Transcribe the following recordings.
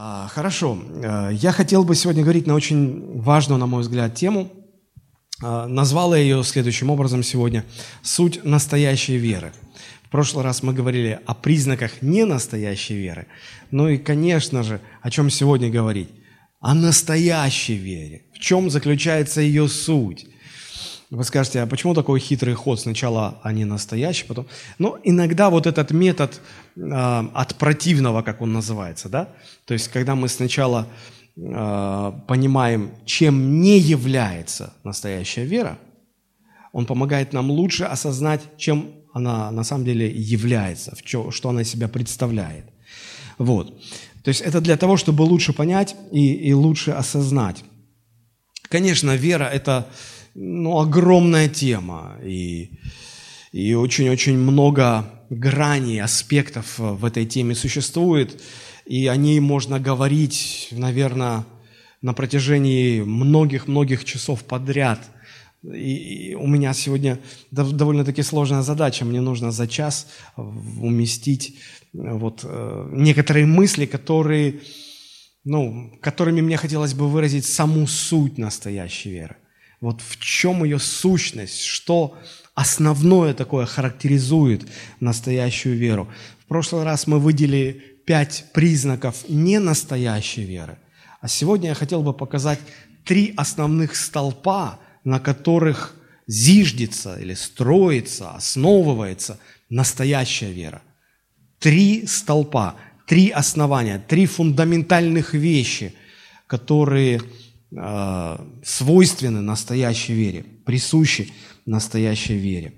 А, хорошо. Э, я хотел бы сегодня говорить на очень важную, на мой взгляд, тему. А, назвал я ее следующим образом сегодня «Суть настоящей веры». В прошлый раз мы говорили о признаках ненастоящей веры. Ну и, конечно же, о чем сегодня говорить? О настоящей вере. В чем заключается ее суть? Вы скажете, а почему такой хитрый ход? Сначала они настоящие, потом... Но иногда вот этот метод э, от противного, как он называется, да? То есть, когда мы сначала э, понимаем, чем не является настоящая вера, он помогает нам лучше осознать, чем она на самом деле является, в чё, что она из себя представляет. Вот. То есть это для того, чтобы лучше понять и, и лучше осознать. Конечно, вера – это ну, огромная тема, и, и очень-очень много граней, аспектов в этой теме существует, и о ней можно говорить, наверное, на протяжении многих-многих часов подряд. И, у меня сегодня довольно-таки сложная задача. Мне нужно за час уместить вот, э, некоторые мысли, которые, ну, которыми мне хотелось бы выразить саму суть настоящей веры. Вот в чем ее сущность, что основное такое характеризует настоящую веру. В прошлый раз мы выделили пять признаков ненастоящей веры. А сегодня я хотел бы показать три основных столпа, на которых зиждется или строится, основывается настоящая вера. Три столпа, три основания, три фундаментальных вещи, которые э, свойственны настоящей вере, присущи настоящей вере.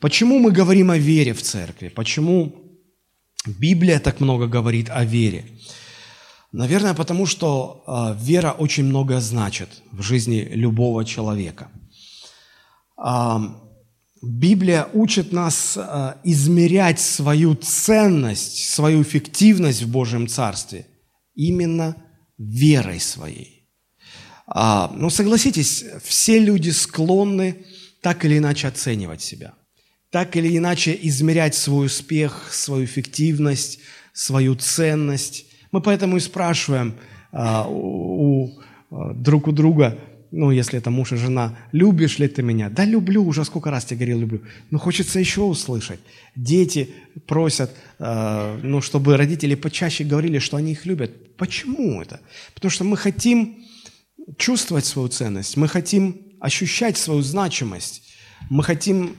Почему мы говорим о вере в церкви? Почему Библия так много говорит о вере? Наверное, потому что э, вера очень многое значит в жизни любого человека. Э, Библия учит нас измерять свою ценность, свою эффективность в Божьем Царстве именно верой своей. А, ну, согласитесь, все люди склонны так или иначе оценивать себя, так или иначе измерять свой успех, свою эффективность, свою ценность. Мы поэтому и спрашиваем а, у, у, а, друг у друга, ну, если это муж и жена, любишь ли ты меня? Да, люблю, уже сколько раз тебе говорил, люблю. Но хочется еще услышать. Дети просят, э, ну, чтобы родители почаще говорили, что они их любят. Почему это? Потому что мы хотим чувствовать свою ценность, мы хотим ощущать свою значимость, мы хотим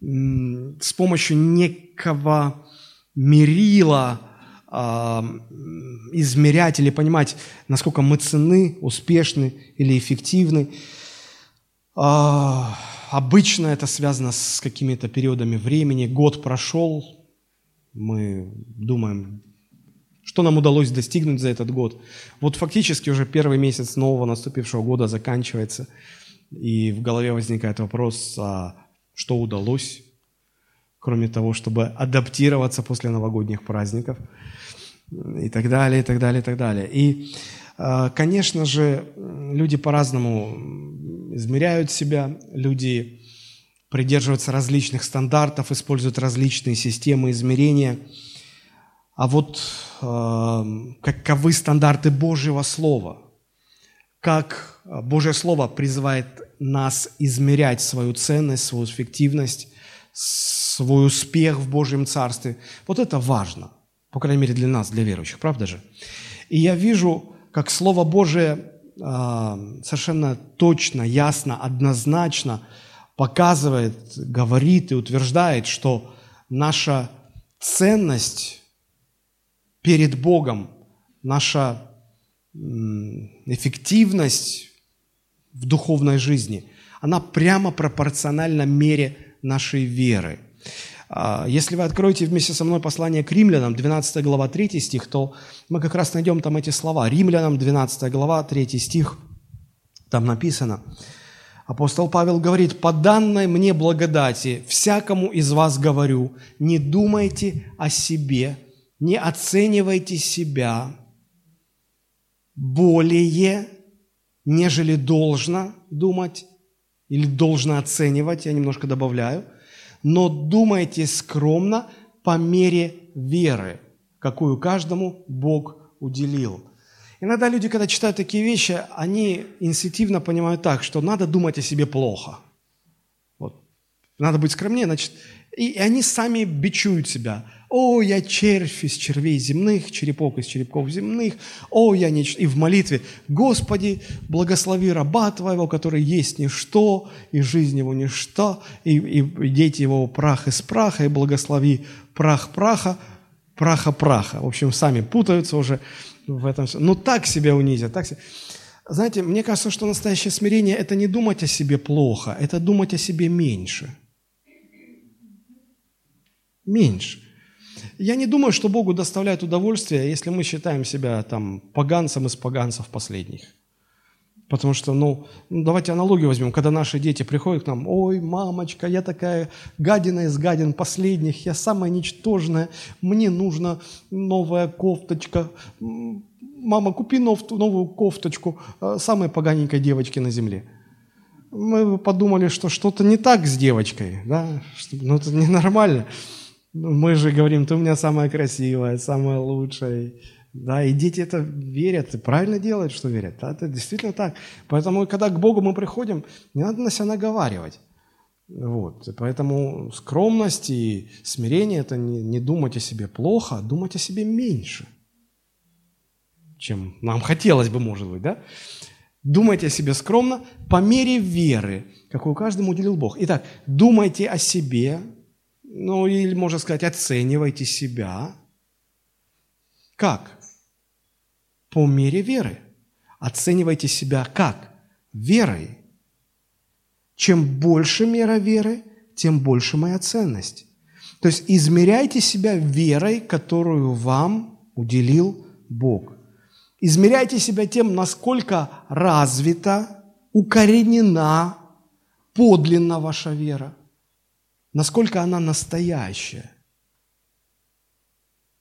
с помощью некого мерила э, измерять или понимать, насколько мы ценны, успешны или эффективны. Э, обычно это связано с какими-то периодами времени. Год прошел, мы думаем, что нам удалось достигнуть за этот год? Вот фактически уже первый месяц нового наступившего года заканчивается, и в голове возникает вопрос, а что удалось, кроме того, чтобы адаптироваться после новогодних праздников, и так далее, и так далее, и так далее. И, а, конечно же, люди по-разному измеряют себя, люди придерживаются различных стандартов, используют различные системы измерения – а вот э, каковы стандарты Божьего Слова, как Божье Слово призывает нас измерять свою ценность, свою эффективность, свой успех в Божьем Царстве. Вот это важно, по крайней мере для нас, для верующих, правда же? И я вижу, как Слово Божие э, совершенно точно, ясно, однозначно показывает, говорит и утверждает, что наша ценность перед Богом, наша эффективность в духовной жизни, она прямо пропорциональна мере нашей веры. А, если вы откроете вместе со мной послание к римлянам, 12 глава, 3 стих, то мы как раз найдем там эти слова. Римлянам, 12 глава, 3 стих, там написано, апостол Павел говорит, «По данной мне благодати всякому из вас говорю, не думайте о себе не оценивайте себя более, нежели должно думать или должно оценивать, я немножко добавляю, но думайте скромно по мере веры, какую каждому Бог уделил. Иногда люди, когда читают такие вещи, они инстинктивно понимают так, что надо думать о себе плохо. Вот. Надо быть скромнее, значит, и, и они сами бичуют себя. «О, я червь из червей земных, черепок из черепков земных, о, я не...» И в молитве «Господи, благослови раба Твоего, который есть ничто, и жизнь его ничто, и, и дети его прах из праха, и благослови прах праха, праха праха». В общем, сами путаются уже в этом. Ну, так себя унизят, так себя... Знаете, мне кажется, что настоящее смирение – это не думать о себе плохо, это думать о себе меньше – меньше. Я не думаю, что Богу доставляет удовольствие, если мы считаем себя там поганцем из поганцев последних. Потому что, ну, ну, давайте аналогию возьмем, когда наши дети приходят к нам, ой, мамочка, я такая гадина из гадин последних, я самая ничтожная, мне нужна новая кофточка, мама, купи новую кофточку э, самой поганенькой девочки на земле. Мы подумали, что что-то не так с девочкой, да, ну, это ненормально. Мы же говорим, ты у меня самая красивая, самая лучшая. Да, и дети это верят, и правильно делают, что верят. Да, это действительно так. Поэтому, когда к Богу мы приходим, не надо на себя наговаривать. Вот. И поэтому скромность и смирение – это не, не думать о себе плохо, а думать о себе меньше, чем нам хотелось бы, может быть, да? Думайте о себе скромно по мере веры, какую каждому уделил Бог. Итак, думайте о себе ну или, можно сказать, оценивайте себя. Как? По мере веры. Оценивайте себя как? Верой. Чем больше мера веры, тем больше моя ценность. То есть измеряйте себя верой, которую вам уделил Бог. Измеряйте себя тем, насколько развита, укоренена, подлинна ваша вера насколько она настоящая.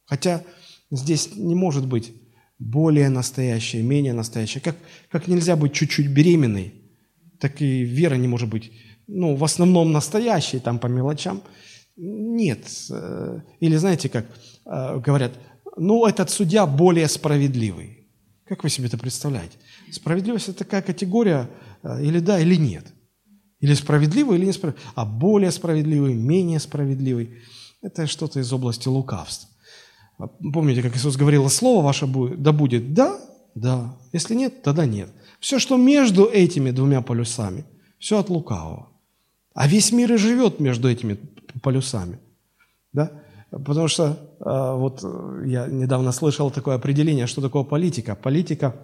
Хотя здесь не может быть более настоящая, менее настоящая. Как, как нельзя быть чуть-чуть беременной, так и вера не может быть, ну, в основном настоящей, там по мелочам. Нет. Э, или знаете, как э, говорят, ну, этот судья более справедливый. Как вы себе это представляете? Справедливость – это такая категория, э, или да, или нет. Или справедливый, или несправедливый. А более справедливый, менее справедливый. Это что-то из области лукавства. А помните, как Иисус говорил, слово ваше будет, да будет да, да. Если нет, тогда нет. Все, что между этими двумя полюсами, все от лукавого. А весь мир и живет между этими полюсами. Да? Потому что а, вот я недавно слышал такое определение, что такое политика. Политика,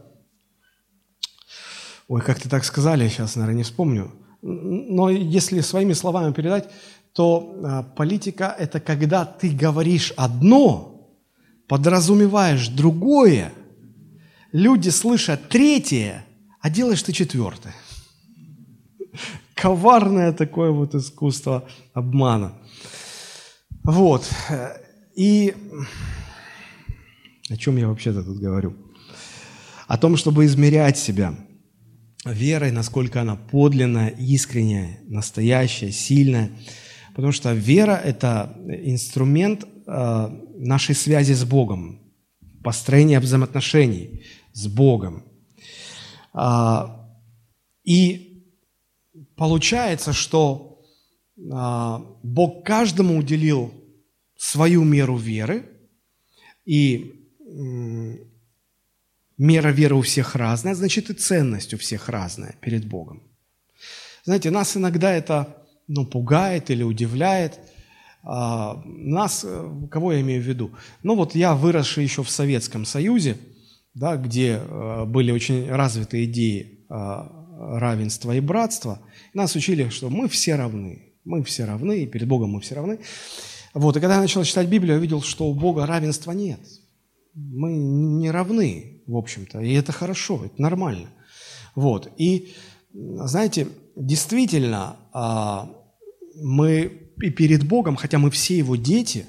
ой, как-то так сказали, сейчас, наверное, не вспомню. Но если своими словами передать, то а, политика – это когда ты говоришь одно, подразумеваешь другое, люди слышат третье, а делаешь ты четвертое. Коварное такое вот искусство обмана. Вот. И о чем я вообще-то тут говорю? О том, чтобы измерять себя – верой, насколько она подлинная, искренняя, настоящая, сильная. Потому что вера – это инструмент э, нашей связи с Богом, построения взаимоотношений с Богом. А, и получается, что а, Бог каждому уделил свою меру веры, и мера веры у всех разная, значит и ценность у всех разная перед Богом. Знаете, нас иногда это ну, пугает или удивляет. А, нас, э, кого я имею в виду? Ну вот я выросший еще в Советском Союзе, да, где э, были очень развиты идеи а, равенства и братства, нас учили, что мы все равны, мы все равны, и перед Богом мы все равны. Вот, и когда я начал читать Библию, я видел, что у Бога равенства нет. Мы не равны, в общем-то. И это хорошо, это нормально. Вот. И, знаете, действительно, а, мы и перед Богом, хотя мы все Его дети,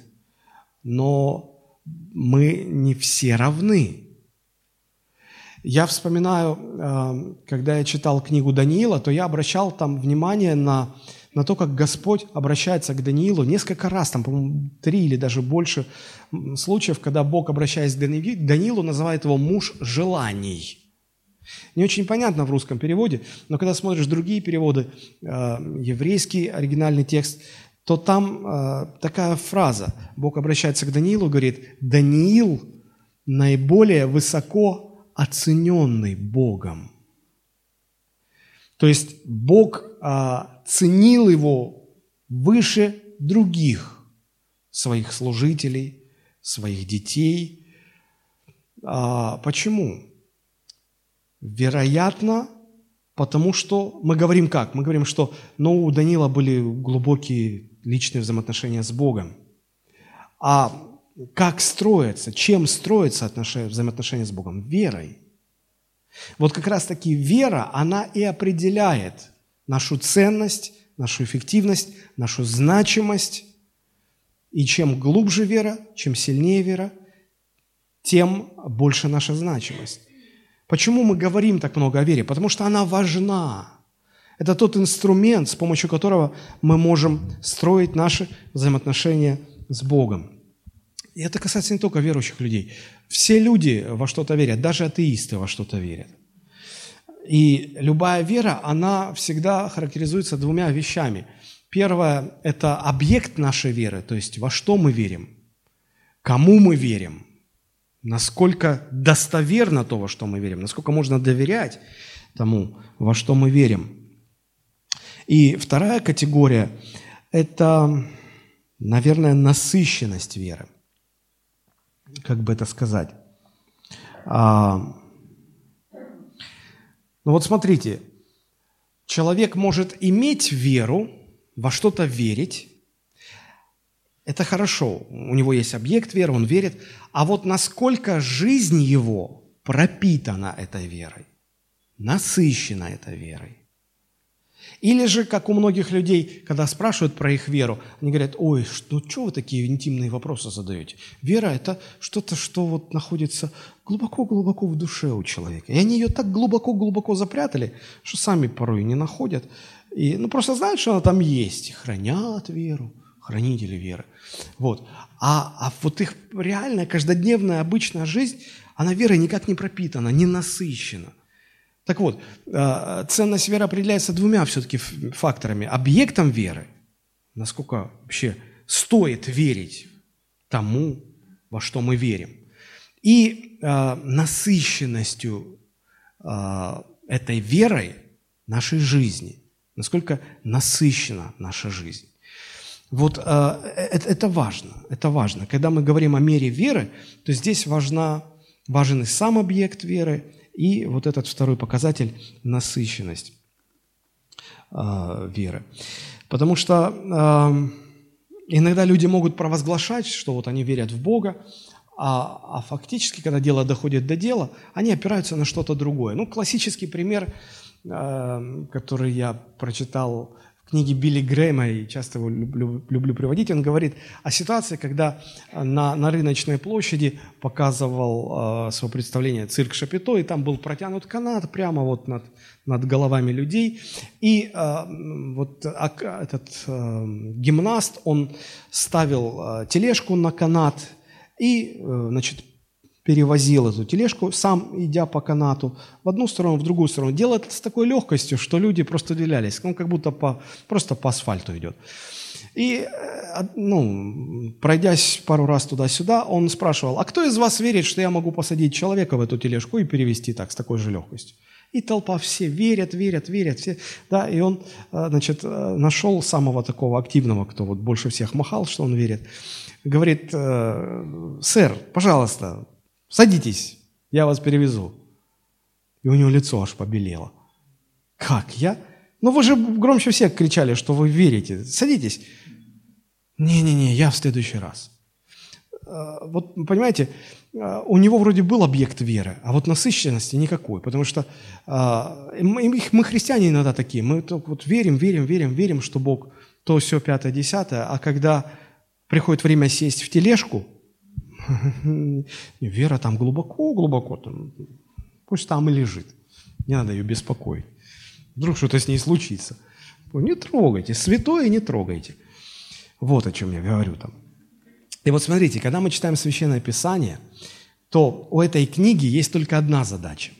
но мы не все равны. Я вспоминаю, а, когда я читал книгу Даниила, то я обращал там внимание на на то, как Господь обращается к Даниилу несколько раз, там, по-моему, три или даже больше случаев, когда Бог, обращаясь к Даниилу, называет его муж желаний. Не очень понятно в русском переводе, но когда смотришь другие переводы, э, еврейский оригинальный текст, то там э, такая фраза. Бог обращается к Даниилу, говорит, Даниил наиболее высоко оцененный Богом. То есть Бог а, ценил его выше других своих служителей, своих детей. А, почему? Вероятно, потому что мы говорим как? Мы говорим, что ну, у Данила были глубокие личные взаимоотношения с Богом. А как строятся, чем строятся отношения, взаимоотношения с Богом? Верой. Вот как раз таки вера, она и определяет нашу ценность, нашу эффективность, нашу значимость. И чем глубже вера, чем сильнее вера, тем больше наша значимость. Почему мы говорим так много о вере? Потому что она важна. Это тот инструмент, с помощью которого мы можем строить наши взаимоотношения с Богом. И это касается не только верующих людей. Все люди во что-то верят, даже атеисты во что-то верят. И любая вера, она всегда характеризуется двумя вещами. Первое – это объект нашей веры, то есть во что мы верим, кому мы верим – насколько достоверно то, во что мы верим, насколько можно доверять тому, во что мы верим. И вторая категория – это, наверное, насыщенность веры. Как бы это сказать? Ну вот смотрите, человек может иметь веру, во что-то верить, это хорошо, у него есть объект веры, он верит. А вот насколько жизнь его пропитана этой верой, насыщена этой верой. Или же, как у многих людей, когда спрашивают про их веру, они говорят, ой, ну что вы такие интимные вопросы задаете? Вера – это что-то, что вот находится глубоко-глубоко в душе у человека. И они ее так глубоко-глубоко запрятали, что сами порой не находят. И, ну, просто знают, что она там есть, хранят веру хранители веры. Вот. А, а вот их реальная, каждодневная, обычная жизнь, она верой никак не пропитана, не насыщена. Так вот, э, ценность веры определяется двумя все-таки факторами. Объектом веры, насколько вообще стоит верить тому, во что мы верим, и э, насыщенностью э, этой верой нашей жизни, насколько насыщена наша жизнь. Вот это важно, это важно. Когда мы говорим о мере веры, то здесь важна, важен и сам объект веры, и вот этот второй показатель – насыщенность э, веры. Потому что э, иногда люди могут провозглашать, что вот они верят в Бога, а, а фактически, когда дело доходит до дела, они опираются на что-то другое. Ну, классический пример, э, который я прочитал книги Билли Грэма, и часто его люблю, люблю приводить, он говорит о ситуации, когда на, на рыночной площади показывал э, свое представление цирк Шапито, и там был протянут канат прямо вот над, над головами людей, и э, вот а, этот э, гимнаст, он ставил э, тележку на канат, и, э, значит, перевозил эту тележку, сам идя по канату в одну сторону, в другую сторону. Делал это с такой легкостью, что люди просто удивлялись. Он как будто по, просто по асфальту идет. И, э, ну, пройдясь пару раз туда-сюда, он спрашивал, а кто из вас верит, что я могу посадить человека в эту тележку и перевести так, с такой же легкостью? И толпа все верят, верят, верят, все, да, и он, э, значит, э, нашел самого такого активного, кто вот больше всех махал, что он верит, говорит, сэр, пожалуйста, Садитесь, я вас перевезу. И у него лицо аж побелело. Как? Я? Ну вы же громче всех кричали, что вы верите. Садитесь. Не-не-не, я в следующий раз. А, вот, понимаете, а, у него вроде был объект веры, а вот насыщенности никакой, потому что а, мы, христиане иногда такие, мы вот верим, верим, верим, верим, что Бог то, все, пятое, десятое, а когда приходит время сесть в тележку, Вера там глубоко-глубоко, там, пусть там и лежит. Не надо ее беспокоить. Вдруг что-то с ней случится. Не трогайте, святое не трогайте. Вот о чем я говорю там. И вот смотрите, когда мы читаем Священное Писание, то у этой книги есть только одна задача.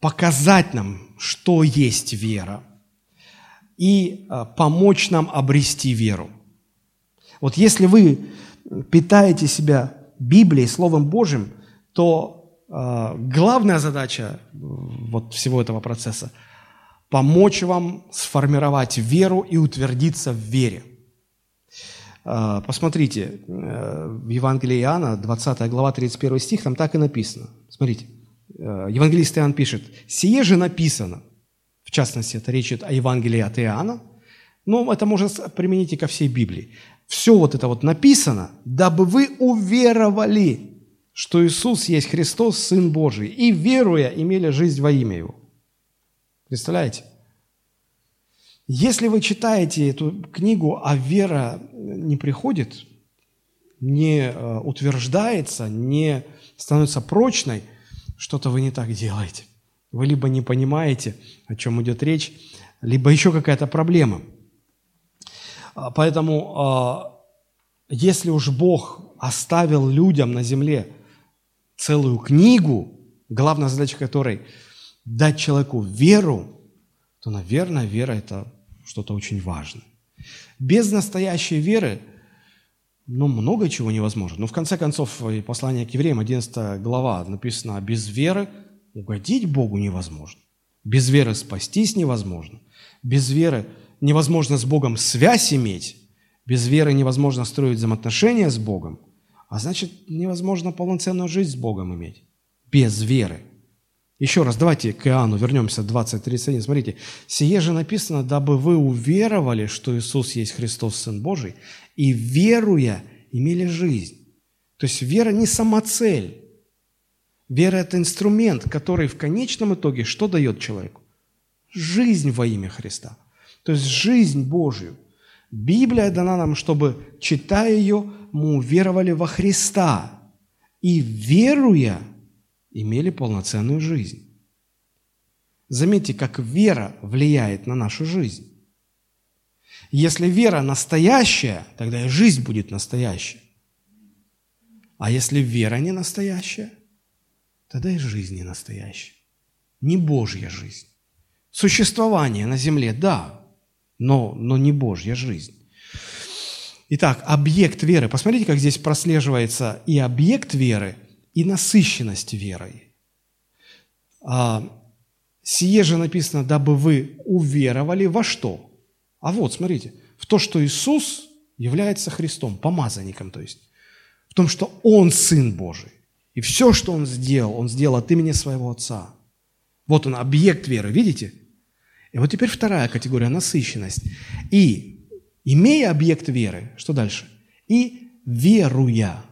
Показать нам, что есть вера, и а, помочь нам обрести веру. Вот если вы питаете себя Библией, Словом Божьим, то э, главная задача вот всего этого процесса – помочь вам сформировать веру и утвердиться в вере. Э, посмотрите, э, в Евангелии Иоанна, 20 глава, 31 стих, там так и написано. Смотрите, э, евангелист Иоанн пишет, «Сие же написано». В частности, это речь идет о Евангелии от Иоанна, но это можно применить и ко всей Библии все вот это вот написано, дабы вы уверовали, что Иисус есть Христос, Сын Божий, и веруя имели жизнь во имя Его. Представляете? Если вы читаете эту книгу, а вера не приходит, не э, утверждается, не становится прочной, что-то вы не так делаете. Вы либо не понимаете, о чем идет речь, либо еще какая-то проблема – поэтому, а, если уж Бог оставил людям на земле целую книгу, главная задача которой дать человеку веру, то, наверное, вера – это что-то очень важное. Без настоящей веры ну, много чего невозможно. Но в конце концов, и послание к евреям, 11 глава, написано, без веры угодить Богу невозможно. Без веры спастись невозможно. Без веры невозможно с Богом связь иметь, без веры невозможно строить взаимоотношения с Богом, а значит, невозможно полноценную жизнь с Богом иметь без веры. Еще раз, давайте к Иоанну вернемся, 20.31. Смотрите, «Сие же написано, дабы вы уверовали, что Иисус есть Христос, Сын Божий, и веруя имели жизнь». То есть вера не самоцель. Вера – это инструмент, который в конечном итоге что дает человеку? Жизнь во имя Христа – то есть жизнь Божью. Библия дана нам, чтобы, читая ее, мы уверовали во Христа и, веруя, имели полноценную жизнь. Заметьте, как вера влияет на нашу жизнь. Если вера настоящая, тогда и жизнь будет настоящая. А если вера не настоящая, тогда и жизнь не настоящая. Не Божья жизнь. Существование на земле, да, но, но не Божья жизнь. Итак, объект веры. Посмотрите, как здесь прослеживается и объект веры, и насыщенность верой. А, «Сие же написано, дабы вы уверовали во что?» А вот, смотрите, в то, что Иисус является Христом, помазанником, то есть. В том, что Он Сын Божий. И все, что Он сделал, Он сделал от имени Своего Отца. Вот он, объект веры, видите? И вот теперь вторая категория – насыщенность. И, имея объект веры, что дальше? И веруя.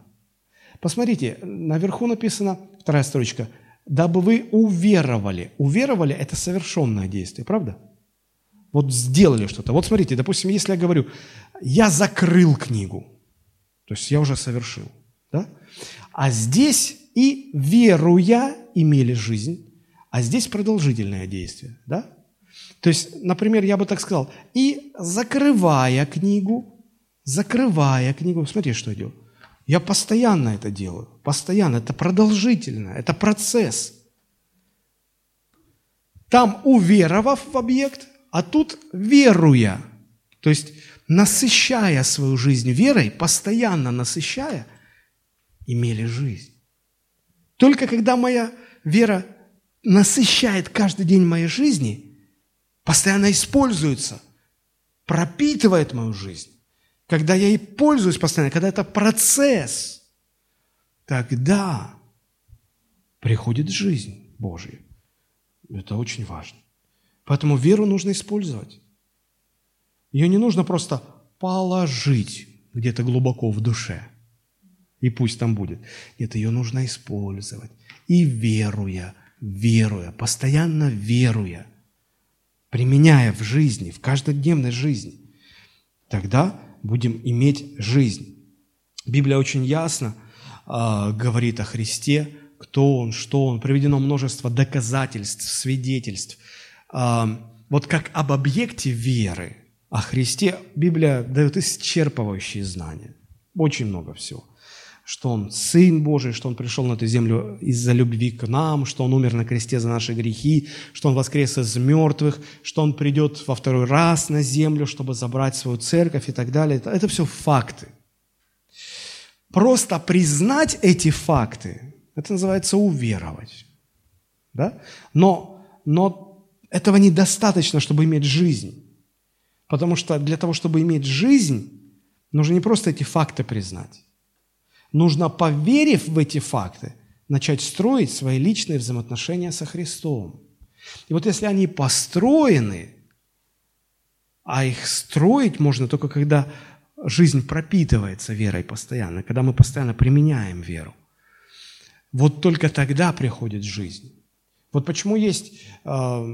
Посмотрите, наверху написано, вторая строчка, дабы вы уверовали. Уверовали – это совершенное действие, правда? Вот сделали что-то. Вот смотрите, допустим, если я говорю, я закрыл книгу, то есть я уже совершил, да? А здесь и веруя имели жизнь, а здесь продолжительное действие, да? То есть, например, я бы так сказал, и закрывая книгу, закрывая книгу, смотри, что я делаю. Я постоянно это делаю, постоянно, это продолжительно, это процесс. Там уверовав в объект, а тут веруя. То есть, насыщая свою жизнь верой, постоянно насыщая, имели жизнь. Только когда моя вера насыщает каждый день моей жизни – постоянно используется, пропитывает мою жизнь, когда я ей пользуюсь постоянно, когда это процесс, тогда приходит жизнь Божья. Это очень важно. Поэтому веру нужно использовать. Ее не нужно просто положить где-то глубоко в душе. И пусть там будет. Нет, ее нужно использовать. И веруя, веруя, постоянно веруя – применяя в жизни, в каждодневной жизни, тогда будем иметь жизнь. Библия очень ясно э, говорит о Христе, кто Он, что Он. Приведено множество доказательств, свидетельств вот как об объекте веры, о Христе, Библия дает исчерпывающие знания. Очень много всего что Он Сын Божий, что Он пришел на эту землю из-за любви к нам, что Он умер на кресте за наши грехи, что Он воскрес из мертвых, что Он придет во второй раз на землю, чтобы забрать свою церковь и так далее. Это, это все факты. Просто признать эти факты, это называется уверовать. Да? Но, но этого недостаточно, чтобы иметь жизнь. Потому что для того, чтобы иметь жизнь, нужно не просто эти факты признать нужно, поверив в эти факты, начать строить свои личные взаимоотношения со Христом. И вот если они построены, а их строить можно только когда жизнь пропитывается верой постоянно, когда мы постоянно применяем веру. Вот только тогда приходит жизнь. Вот почему есть, э,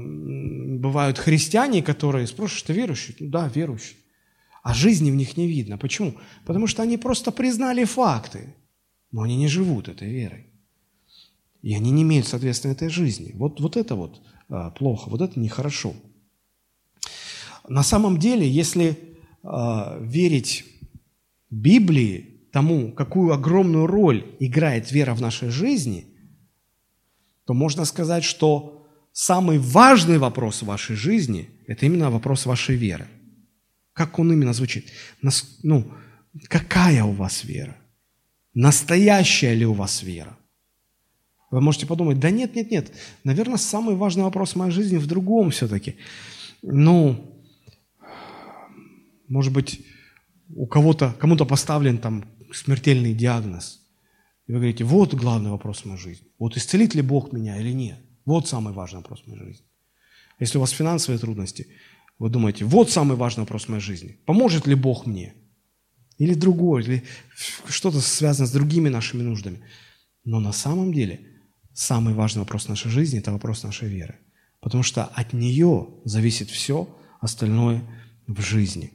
бывают христиане, которые спрашивают, ты верующий? Да, верующий а жизни в них не видно. Почему? Потому что они просто признали факты, но они не живут этой верой. И они не имеют, соответственно, этой жизни. Вот, вот это вот а, плохо, вот это нехорошо. На самом деле, если а, верить Библии, тому, какую огромную роль играет вера в нашей жизни, то можно сказать, что самый важный вопрос в вашей жизни – это именно вопрос вашей веры – как он именно звучит? Нас, ну, какая у вас вера? Настоящая ли у вас вера? Вы можете подумать, да нет, нет, нет. Наверное, самый важный вопрос в моей жизни в другом все-таки. Ну, может быть, у кого-то, кому-то поставлен там смертельный диагноз. И вы говорите, вот главный вопрос в моей жизни. Вот исцелит ли Бог меня или нет? Вот самый важный вопрос в моей жизни. Если у вас финансовые трудности – вы думаете, вот самый важный вопрос в моей жизни. Поможет ли Бог мне? Или другой, или что-то связано с другими нашими нуждами. Но на самом деле самый важный вопрос нашей жизни – это вопрос нашей веры. Потому что от нее зависит все остальное в жизни.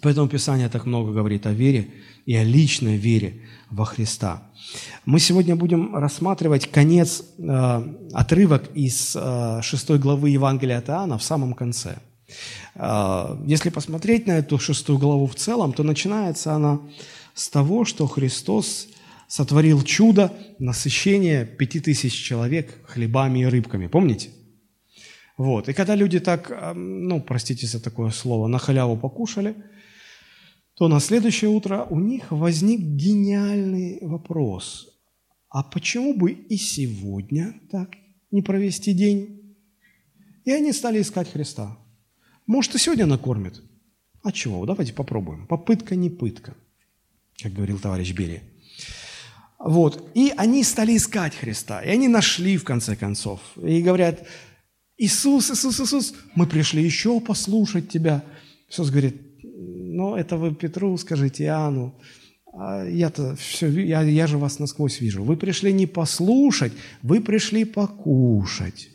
Поэтому Писание так много говорит о вере и о личной вере во Христа. Мы сегодня будем рассматривать конец, э, отрывок из э, 6 главы Евангелия от Иоанна в самом конце – если посмотреть на эту шестую главу в целом, то начинается она с того, что Христос сотворил чудо насыщения пяти тысяч человек хлебами и рыбками. Помните? Вот. И когда люди так, ну, простите за такое слово, на халяву покушали, то на следующее утро у них возник гениальный вопрос. А почему бы и сегодня так не провести день? И они стали искать Христа. Может, и сегодня накормит. А чего? Давайте попробуем. Попытка не пытка, как говорил товарищ Берия. Вот. И они стали искать Христа. И они нашли, в конце концов. И говорят, Иисус, Иисус, Иисус, мы пришли еще послушать Тебя. Иисус говорит, ну, это вы Петру скажите, Иоанну. А я-то все, я, я же вас насквозь вижу. Вы пришли не послушать, вы пришли покушать.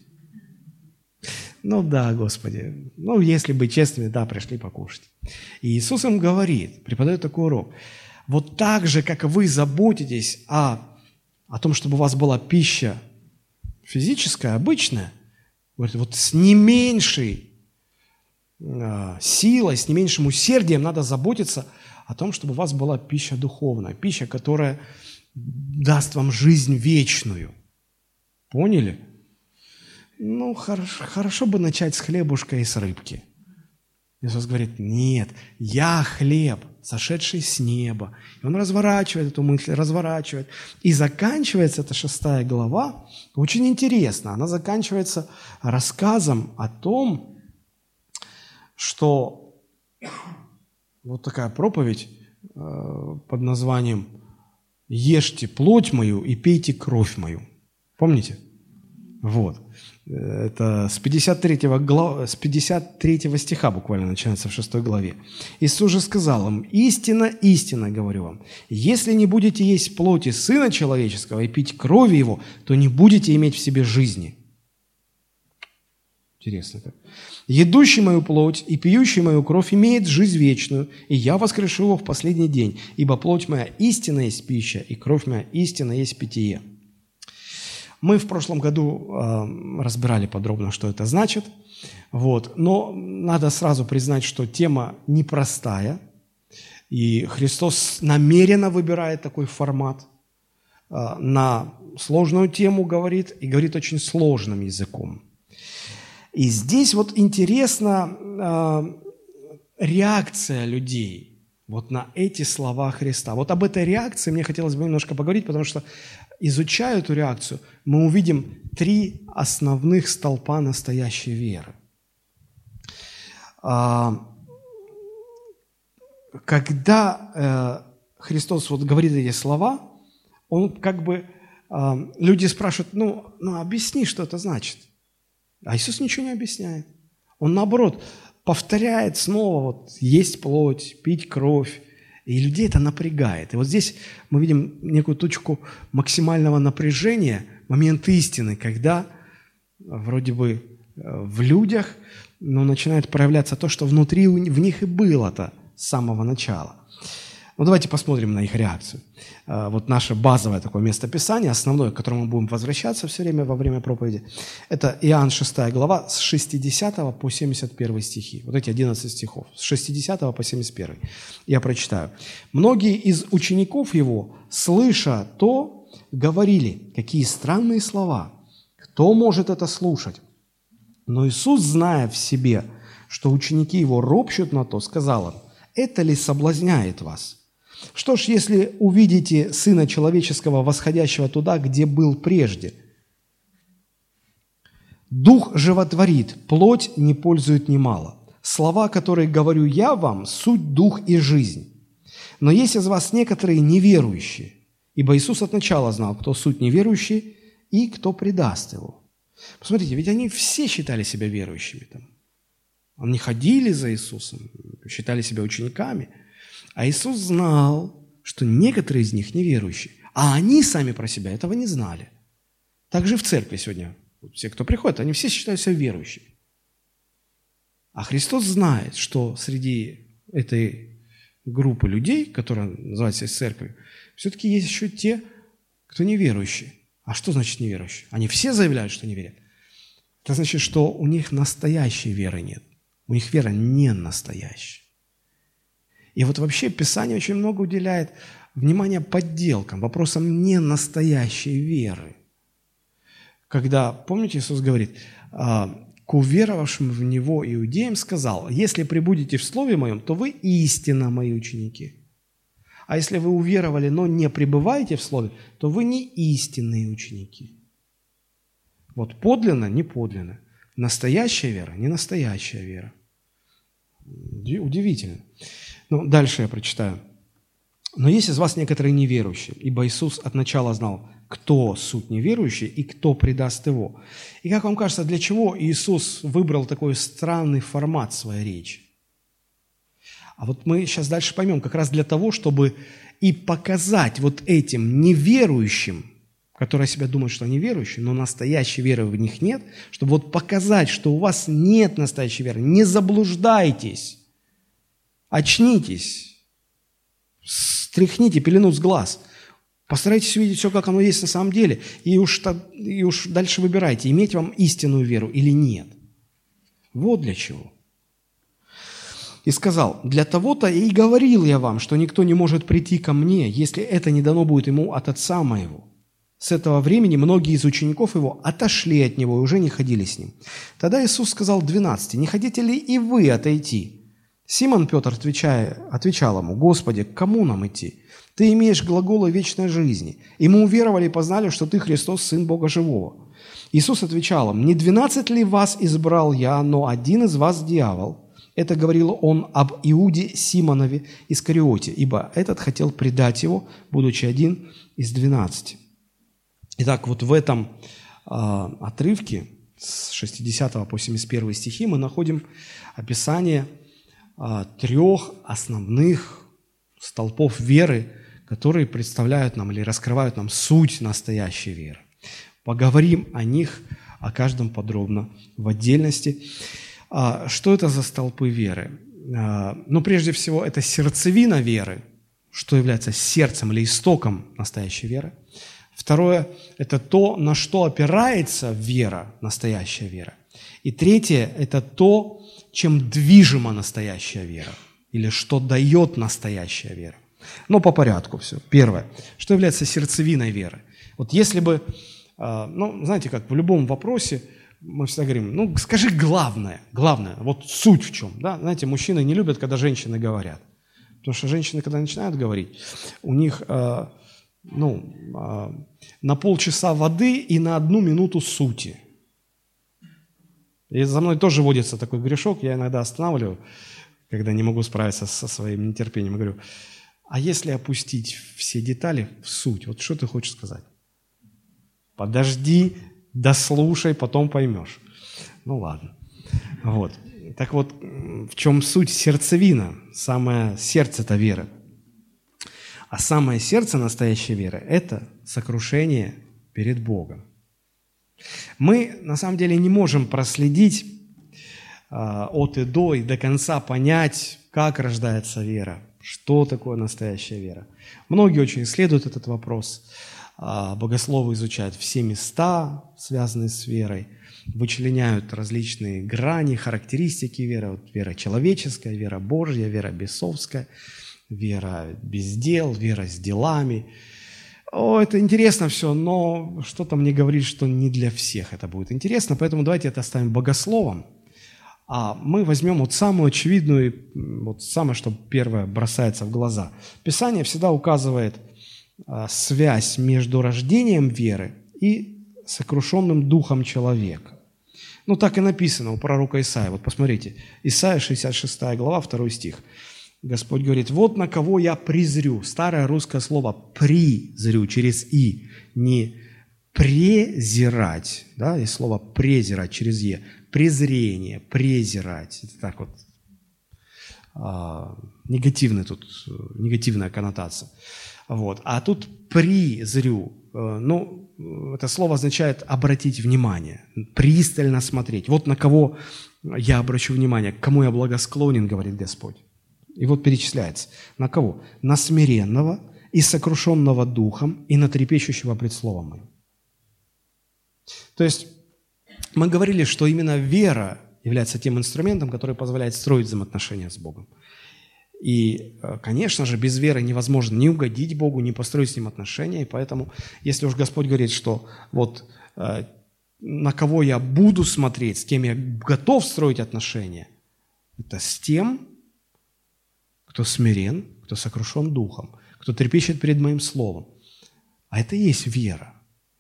Ну да, Господи. Ну, если быть честными, да, пришли покушать. И Иисус им говорит, преподает такой урок. Вот так же, как вы заботитесь о, о том, чтобы у вас была пища физическая, обычная, говорит, вот с не меньшей э, силой, с не меньшим усердием надо заботиться о том, чтобы у вас была пища духовная, пища, которая даст вам жизнь вечную. Поняли? Ну, хорошо, хорошо бы начать с хлебушка и с рыбки. Иисус говорит, нет, я хлеб, сошедший с неба. И он разворачивает эту мысль, разворачивает. И заканчивается эта шестая глава, очень интересно, она заканчивается рассказом о том, что вот такая проповедь э, под названием «Ешьте плоть мою и пейте кровь мою». Помните? Вот. Это с 53, глав... с 53 стиха буквально начинается в 6 главе. Иисус же сказал им, «Истина, истина, говорю вам, если не будете есть плоти Сына Человеческого и пить крови Его, то не будете иметь в себе жизни». Интересно как. «Едущий мою плоть и пьющий мою кровь имеет жизнь вечную, и я воскрешу его в последний день, ибо плоть моя истина есть пища, и кровь моя истина есть питье». Мы в прошлом году э, разбирали подробно, что это значит. Вот. Но надо сразу признать, что тема непростая. И Христос намеренно выбирает такой формат. Э, на сложную тему говорит, и говорит очень сложным языком. И здесь вот интересна э, реакция людей – вот на эти слова Христа. Вот об этой реакции мне хотелось бы немножко поговорить, потому что, изучая эту реакцию, мы увидим три основных столпа настоящей веры. А, когда э, Христос вот говорит эти слова, он как бы, а, люди спрашивают, ну, ну объясни, что это значит. А Иисус ничего не объясняет. Он наоборот повторяет снова, вот, есть плоть, пить кровь. И людей это напрягает. И вот здесь мы видим некую точку максимального напряжения, момент истины, когда вроде бы э, в людях но начинает проявляться то, что внутри в них и было-то с самого начала. Ну, давайте посмотрим на их реакцию. А, вот наше базовое такое местописание, основное, к которому мы будем возвращаться все время во время проповеди, это Иоанн 6 глава с 60 по 71 стихи. Вот эти 11 стихов, с 60 по 71. Я прочитаю. «Многие из учеников его, слыша то, говорили, какие странные слова, кто может это слушать? Но Иисус, зная в себе, что ученики его ропщут на то, сказал им, это ли соблазняет вас?» Что ж, если увидите Сына Человеческого, восходящего туда, где был прежде? Дух животворит, плоть не пользует немало. Слова, которые говорю я вам, суть дух и жизнь. Но есть из вас некоторые неверующие, ибо Иисус от начала знал, кто суть неверующий и кто предаст его. Посмотрите, ведь они все считали себя верующими там. Они ходили за Иисусом, считали себя учениками – а Иисус знал, что некоторые из них неверующие, а они сами про себя этого не знали. Также в церкви сегодня все, кто приходит, они все считают себя верующими. А Христос знает, что среди этой группы людей, которая называется церковью, все-таки есть еще те, кто неверующие. А что значит неверующие? Они все заявляют, что не верят. Это значит, что у них настоящей веры нет. У них вера не настоящая. И вот вообще Писание очень много уделяет внимания подделкам, вопросам не настоящей веры. Когда, помните, Иисус говорит, «А, к уверовавшим в Него иудеям сказал, если прибудете в Слове Моем, то вы истинно мои ученики. А если вы уверовали, но не пребываете в Слове, то вы не истинные ученики. Вот подлинно, не подлинно. Настоящая вера, не настоящая вера. Удивительно. Ну, дальше я прочитаю. «Но есть из вас некоторые неверующие, ибо Иисус от начала знал, кто суть неверующий и кто предаст его». И как вам кажется, для чего Иисус выбрал такой странный формат своей речи? А вот мы сейчас дальше поймем, как раз для того, чтобы и показать вот этим неверующим, которые себя думают, что они верующие, но настоящей веры в них нет, чтобы вот показать, что у вас нет настоящей веры, не заблуждайтесь. Очнитесь, стряхните пелену с глаз, постарайтесь увидеть все, как оно есть на самом деле, и уж, и уж дальше выбирайте, иметь вам истинную веру или нет. Вот для чего. И сказал, для того-то и говорил я вам, что никто не может прийти ко мне, если это не дано будет ему от Отца моего. С этого времени многие из учеников его отошли от него и уже не ходили с ним. Тогда Иисус сказал двенадцати, не хотите ли и вы отойти? Симон Петр, отвечая, отвечал ему, «Господи, к кому нам идти? Ты имеешь глаголы вечной жизни, и мы уверовали и познали, что Ты Христос, Сын Бога Живого». Иисус отвечал им, «Не двенадцать ли вас избрал я, но один из вас дьявол?» Это говорил он об Иуде Симонове Искариоте, ибо этот хотел предать его, будучи один из двенадцати. Итак, вот в этом э, отрывке с 60 по 71 стихи мы находим описание – трех основных столпов веры, которые представляют нам или раскрывают нам суть настоящей веры. Поговорим о них, о каждом подробно в отдельности. А, что это за столпы веры? А, ну, прежде всего, это сердцевина веры, что является сердцем или истоком настоящей веры. Второе – это то, на что опирается вера, настоящая вера. И третье – это то, чем движима настоящая вера, или что дает настоящая вера. Но по порядку все. Первое. Что является сердцевиной веры? Вот если бы, а, ну, знаете, как в любом вопросе, мы всегда говорим, ну, скажи главное, главное, вот суть в чем, да? Знаете, мужчины не любят, когда женщины говорят. Потому что женщины, когда начинают говорить, у них, а, ну, а, на полчаса воды и на одну минуту сути. И за мной тоже водится такой грешок, я иногда останавливаю, когда не могу справиться со своим нетерпением. говорю, а если опустить все детали в суть, вот что ты хочешь сказать? Подожди, дослушай, потом поймешь. Ну ладно. Вот. Так вот, в чем суть сердцевина, самое сердце-то веры? А самое сердце настоящей веры – это сокрушение перед Богом. Мы, на самом деле, не можем проследить э, от и до и до конца понять, как рождается вера, что такое настоящая вера. Многие очень исследуют этот вопрос. А, богословы изучают все места, связанные с верой, вычленяют различные грани, характеристики веры. Вот вера человеческая, вера Божья, вера бесовская, вера без дел, вера с делами. О, это интересно все, но что-то мне говорит, что не для всех это будет интересно, поэтому давайте это оставим богословом. А мы возьмем вот самую очевидную, вот самое, что первое бросается в глаза. Писание всегда указывает – а, связь между рождением веры и сокрушенным духом человека. Ну, так и написано у пророка Исаия. Вот посмотрите, Исаия 66 глава, 2 стих. Господь говорит, вот на кого я презрю. Старое русское слово «призрю» через «и». Не презирать, да, есть слово презирать через «е». Презрение, презирать. Это так вот а, негативный тут, негативная коннотация. Вот. А тут «призрю», э, ну, это слово означает обратить внимание, пристально смотреть. Вот на кого я обращу внимание, к кому я благосклонен, говорит Господь. И вот перечисляется. На кого? На смиренного и сокрушенного духом и на трепещущего пред словом моим. То есть мы говорили, что именно вера является тем инструментом, который позволяет строить взаимоотношения с Богом. И, э, конечно же, без веры невозможно ни угодить Богу, ни построить с Ним отношения. И поэтому, если уж Господь говорит, что вот э, на кого я буду смотреть, с кем я готов строить отношения, это с тем, кто смирен, кто сокрушен духом, кто трепещет перед моим словом. А это и есть вера.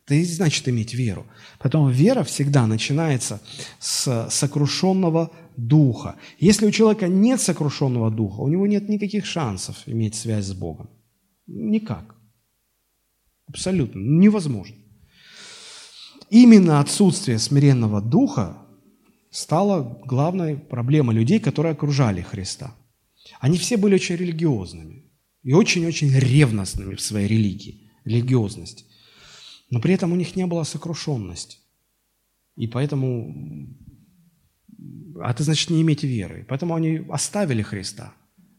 Это и значит иметь веру. Поэтому вера всегда начинается с сокрушенного духа. Если у человека нет сокрушенного духа, у него нет никаких шансов иметь связь с Богом. Никак. Абсолютно. Невозможно. Именно отсутствие смиренного духа стало главной проблемой людей, которые окружали Христа. Они все были очень религиозными и очень-очень ревностными в своей религии, религиозности. Но при этом у них не было сокрушенности. И поэтому а это значит не иметь веры. Поэтому они оставили Христа,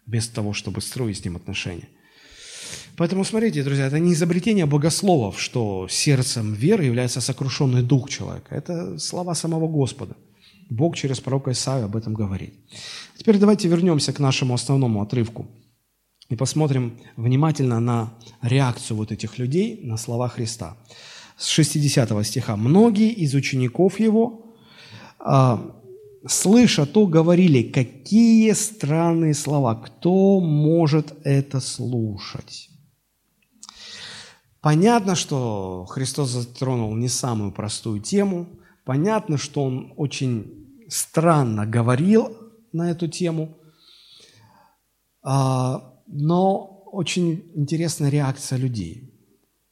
вместо того, чтобы строить с Ним отношения. Поэтому смотрите, друзья, это не изобретение богословов, что сердцем веры является сокрушенный дух человека. Это слова самого Господа. Бог через пророка Исаия об этом говорит. Теперь давайте вернемся к нашему основному отрывку и посмотрим внимательно на реакцию вот этих людей на слова Христа. С 60 стиха. «Многие из учеников Его, а, слыша то, говорили, какие странные слова, кто может это слушать? Понятно, что Христос затронул не самую простую тему, понятно, что Он очень странно говорил на эту тему, а, но очень интересная реакция людей.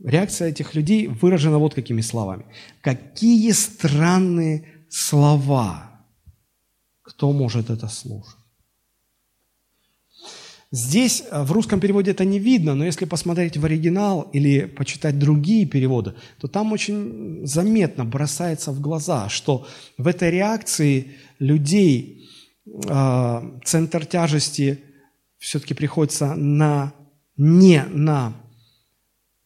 Реакция этих людей выражена вот какими словами. Какие странные слова кто может это слушать? Здесь э, в русском переводе это не видно, но если посмотреть в оригинал или почитать другие переводы, то там очень заметно бросается в глаза, что в этой реакции людей э, центр тяжести все-таки приходится на, не на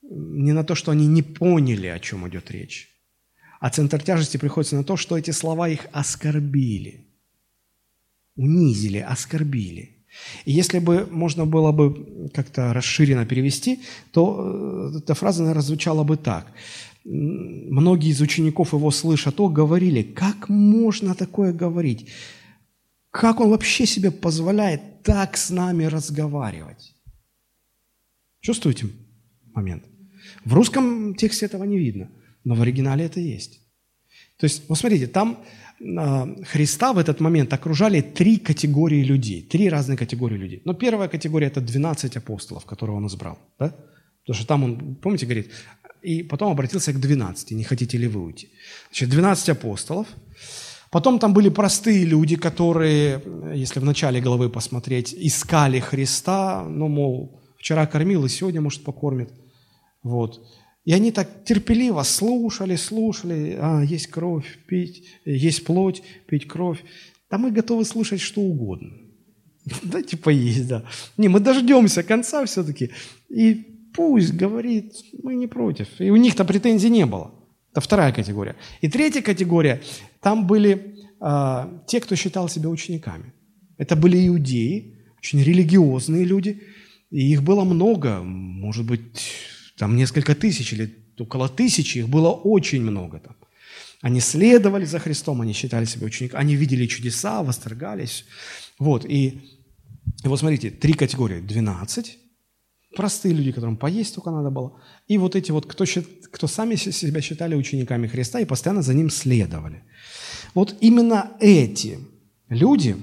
не на то, что они не поняли, о чем идет речь, а центр тяжести приходится на то, что эти слова их оскорбили, унизили, оскорбили. И если бы можно было бы как-то расширенно перевести, то э, эта фраза, наверное, звучала бы так. Многие из учеников его слыша то, говорили, как можно такое говорить? Как он вообще себе позволяет так с нами разговаривать? Чувствуете момент? В русском тексте этого не видно, но в оригинале это есть. То есть, вот смотрите, там э, Христа в этот момент окружали три категории людей, три разные категории людей. Но первая категория – это 12 апостолов, которые он избрал. Да? Потому что там он, помните, говорит, и потом обратился к 12, не хотите ли вы уйти? Значит, 12 апостолов. Потом там были простые люди, которые, если в начале главы посмотреть, искали Христа, ну, мол, вчера кормил и сегодня, может, покормит. Вот. И они так терпеливо слушали, слушали, а, есть кровь, пить, есть плоть, пить кровь. Да мы готовы слушать что угодно. Дайте поесть, да. Не, мы дождемся конца все-таки. И пусть говорит, мы не против. И у них-то претензий не было. Это вторая категория. И третья категория, там были а, те, кто считал себя учениками. Это были иудеи, очень религиозные люди, и их было много, может быть, там несколько тысяч или около тысячи, их было очень много там. Они следовали за Христом, они считали себя учениками, они видели чудеса, восторгались. Вот, и, и вот смотрите, три категории, 12, простые люди, которым поесть только надо было, и вот эти вот, кто, кто сами себя считали учениками Христа и постоянно за ним следовали. Вот именно эти люди,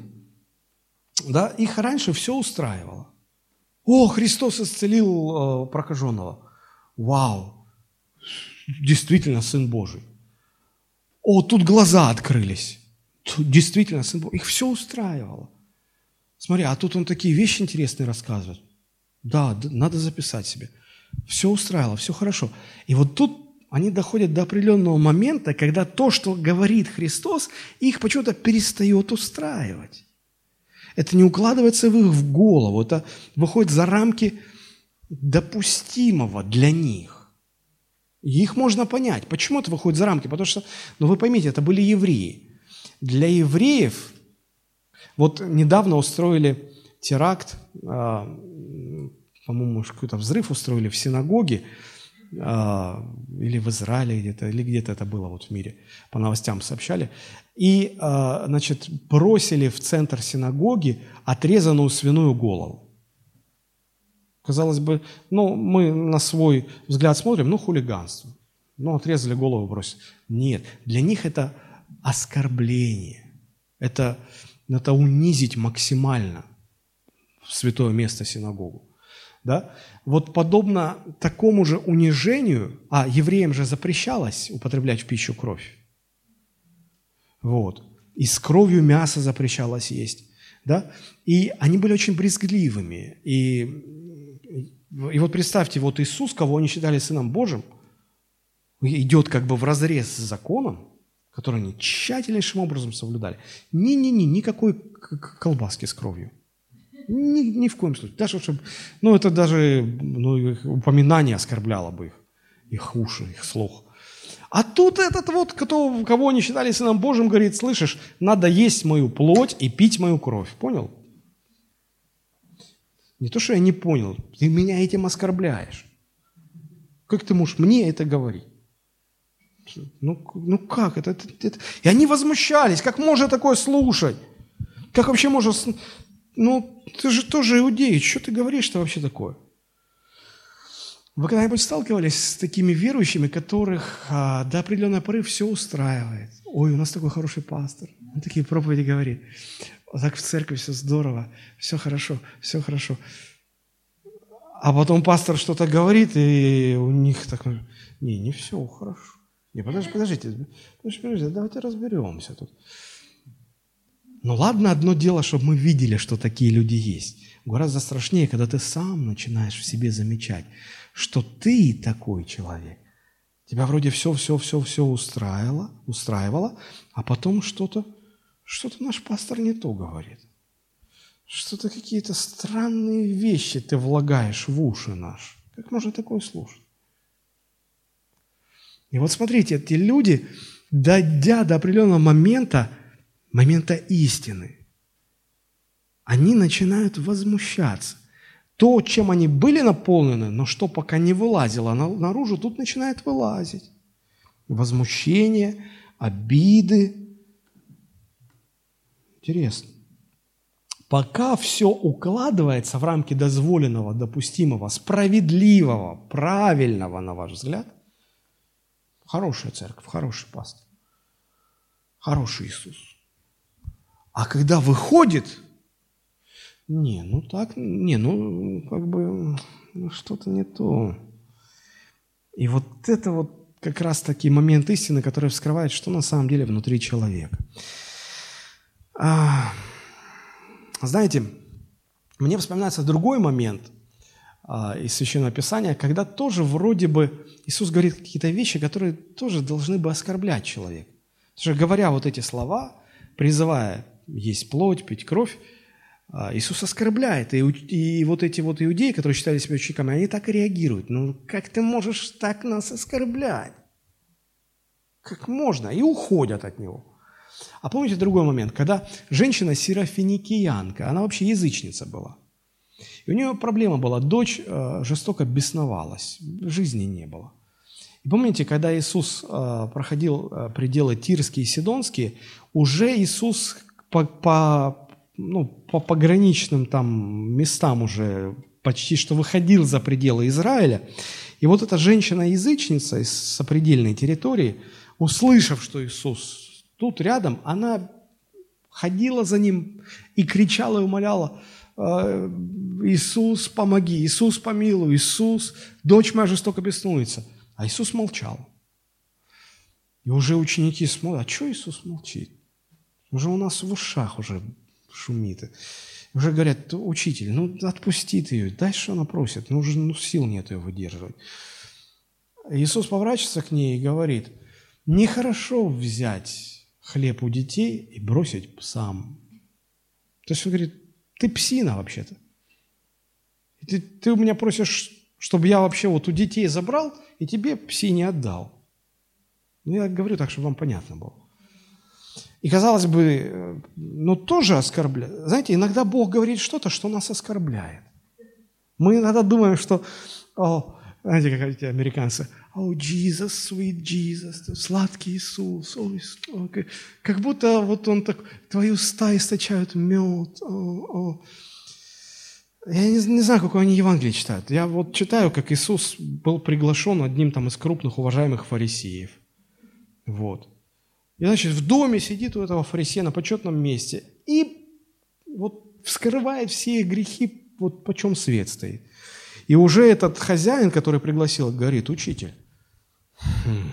да, их раньше все устраивало. О, Христос исцелил э, прокаженного. Вау, действительно Сын Божий. О, тут глаза открылись. Тут действительно Сын Божий. Их все устраивало. Смотри, а тут он такие вещи интересные рассказывает. Да, надо записать себе. Все устраивало, все хорошо. И вот тут они доходят до определенного момента, когда то, что говорит Христос, их почему-то перестает устраивать. Это не укладывается в их голову, это выходит за рамки допустимого для них. Их можно понять. Почему это выходит за рамки? Потому что, ну вы поймите, это были евреи. Для евреев, вот недавно устроили теракт, а, по-моему, какой-то взрыв устроили в синагоге, а, или в Израиле где-то, или где-то это было вот в мире, по новостям сообщали, и, а, значит, бросили в центр синагоги отрезанную свиную голову. Казалось бы, ну, мы на свой взгляд смотрим, ну, хулиганство. Ну, отрезали голову, бросили. Нет, для них это оскорбление. Это, это унизить максимально святое место синагогу. Да? Вот подобно такому же унижению, а евреям же запрещалось употреблять в пищу кровь. Вот. И с кровью мясо запрещалось есть. Да? И они были очень брезгливыми. И и вот представьте, вот Иисус, кого они считали Сыном Божьим, идет как бы в разрез с законом, который они тщательнейшим образом соблюдали. Ни-ни-ни, никакой колбаски с кровью. Ни, ни в коем случае. Даже чтобы, ну, это даже ну, упоминание оскорбляло бы их, их уши, их слух. А тут этот вот, кто, кого они считали Сыном Божьим, говорит, слышишь, надо есть мою плоть и пить мою кровь. Понял? Не то, что я не понял, ты меня этим оскорбляешь. Как ты можешь мне это говорить? Ну, ну как это, это, это? И они возмущались, как можно такое слушать? Как вообще можно... Ну, ты же тоже иудей, что ты говоришь-то вообще такое? Вы когда-нибудь сталкивались с такими верующими, которых а, до определенной поры все устраивает? Ой, у нас такой хороший пастор. Он такие проповеди говорит так в церкви все здорово, все хорошо, все хорошо. А потом пастор что-то говорит, и у них так, не, не все хорошо. Не, подождите, подождите, подождите, давайте разберемся тут. Ну ладно, одно дело, чтобы мы видели, что такие люди есть. Гораздо страшнее, когда ты сам начинаешь в себе замечать, что ты такой человек. Тебя вроде все, все, все, все устраивало, устраивало, а потом что-то что-то наш пастор не то говорит. Что-то какие-то странные вещи ты влагаешь в уши наши. Как можно такое слушать? И вот смотрите, эти люди, дойдя до определенного момента, момента истины, они начинают возмущаться. То, чем они были наполнены, но что пока не вылазило наружу, тут начинает вылазить. Возмущение, обиды. Интересно. Пока все укладывается в рамки дозволенного, допустимого, справедливого, правильного, на ваш взгляд, хорошая церковь, хороший пастор, хороший Иисус. А когда выходит, не, ну так, не, ну как бы ну, что-то не то. И вот это вот как раз таки момент истины, который вскрывает, что на самом деле внутри человека. А, знаете, мне вспоминается другой момент а, из Священного Писания, когда тоже вроде бы Иисус говорит какие-то вещи, которые тоже должны бы оскорблять человека. Потому что говоря вот эти слова, призывая есть плоть, пить кровь, а, Иисус оскорбляет. И, и вот эти вот иудеи, которые считали себя учениками, они так и реагируют. Ну, как ты можешь так нас оскорблять? Как можно? И уходят от него. А помните другой момент, когда женщина серафиникиянка, она вообще язычница была. И у нее проблема была, дочь э, жестоко бесновалась, жизни не было. И помните, когда Иисус э, проходил э, пределы Тирские и Сидонские, уже Иисус по, по, ну, по пограничным там местам уже почти что выходил за пределы Израиля. И вот эта женщина-язычница из сопредельной территории, услышав, что Иисус тут рядом, она ходила за ним и кричала и умоляла, «Э, Иисус, помоги, Иисус, помилуй, Иисус, дочь моя жестоко беснуется. А Иисус молчал. И уже ученики смотрят, а что Иисус молчит? Уже у нас в ушах уже шумит. Уже говорят, учитель, ну отпусти ты ее, дай, что она просит, ну уже ну, сил нет ее выдерживать. Иисус поворачивается к ней и говорит, нехорошо взять хлеб у детей и бросить псам. То есть он говорит, ты псина вообще-то. Ты, ты у меня просишь, чтобы я вообще вот у детей забрал и тебе псине отдал. Ну, я говорю так, чтобы вам понятно было. И, казалось бы, э, ну, тоже оскорбляет. Знаете, иногда Бог говорит что-то, что нас оскорбляет. Мы иногда думаем, что, о, знаете, как эти американцы – «Oh, Jesus, sweet Jesus», «Сладкий Иисус», oh, okay. как будто вот он так, твои уста источают мед. Oh, oh. Я не, не знаю, какое они Евангелие читают. Я вот читаю, как Иисус был приглашен одним там из крупных уважаемых фарисеев. Вот. И, значит, в доме сидит у этого фарисея на почетном месте и вот вскрывает все грехи, вот почем свет стоит. И уже этот хозяин, который пригласил, говорит, учитель, Хм.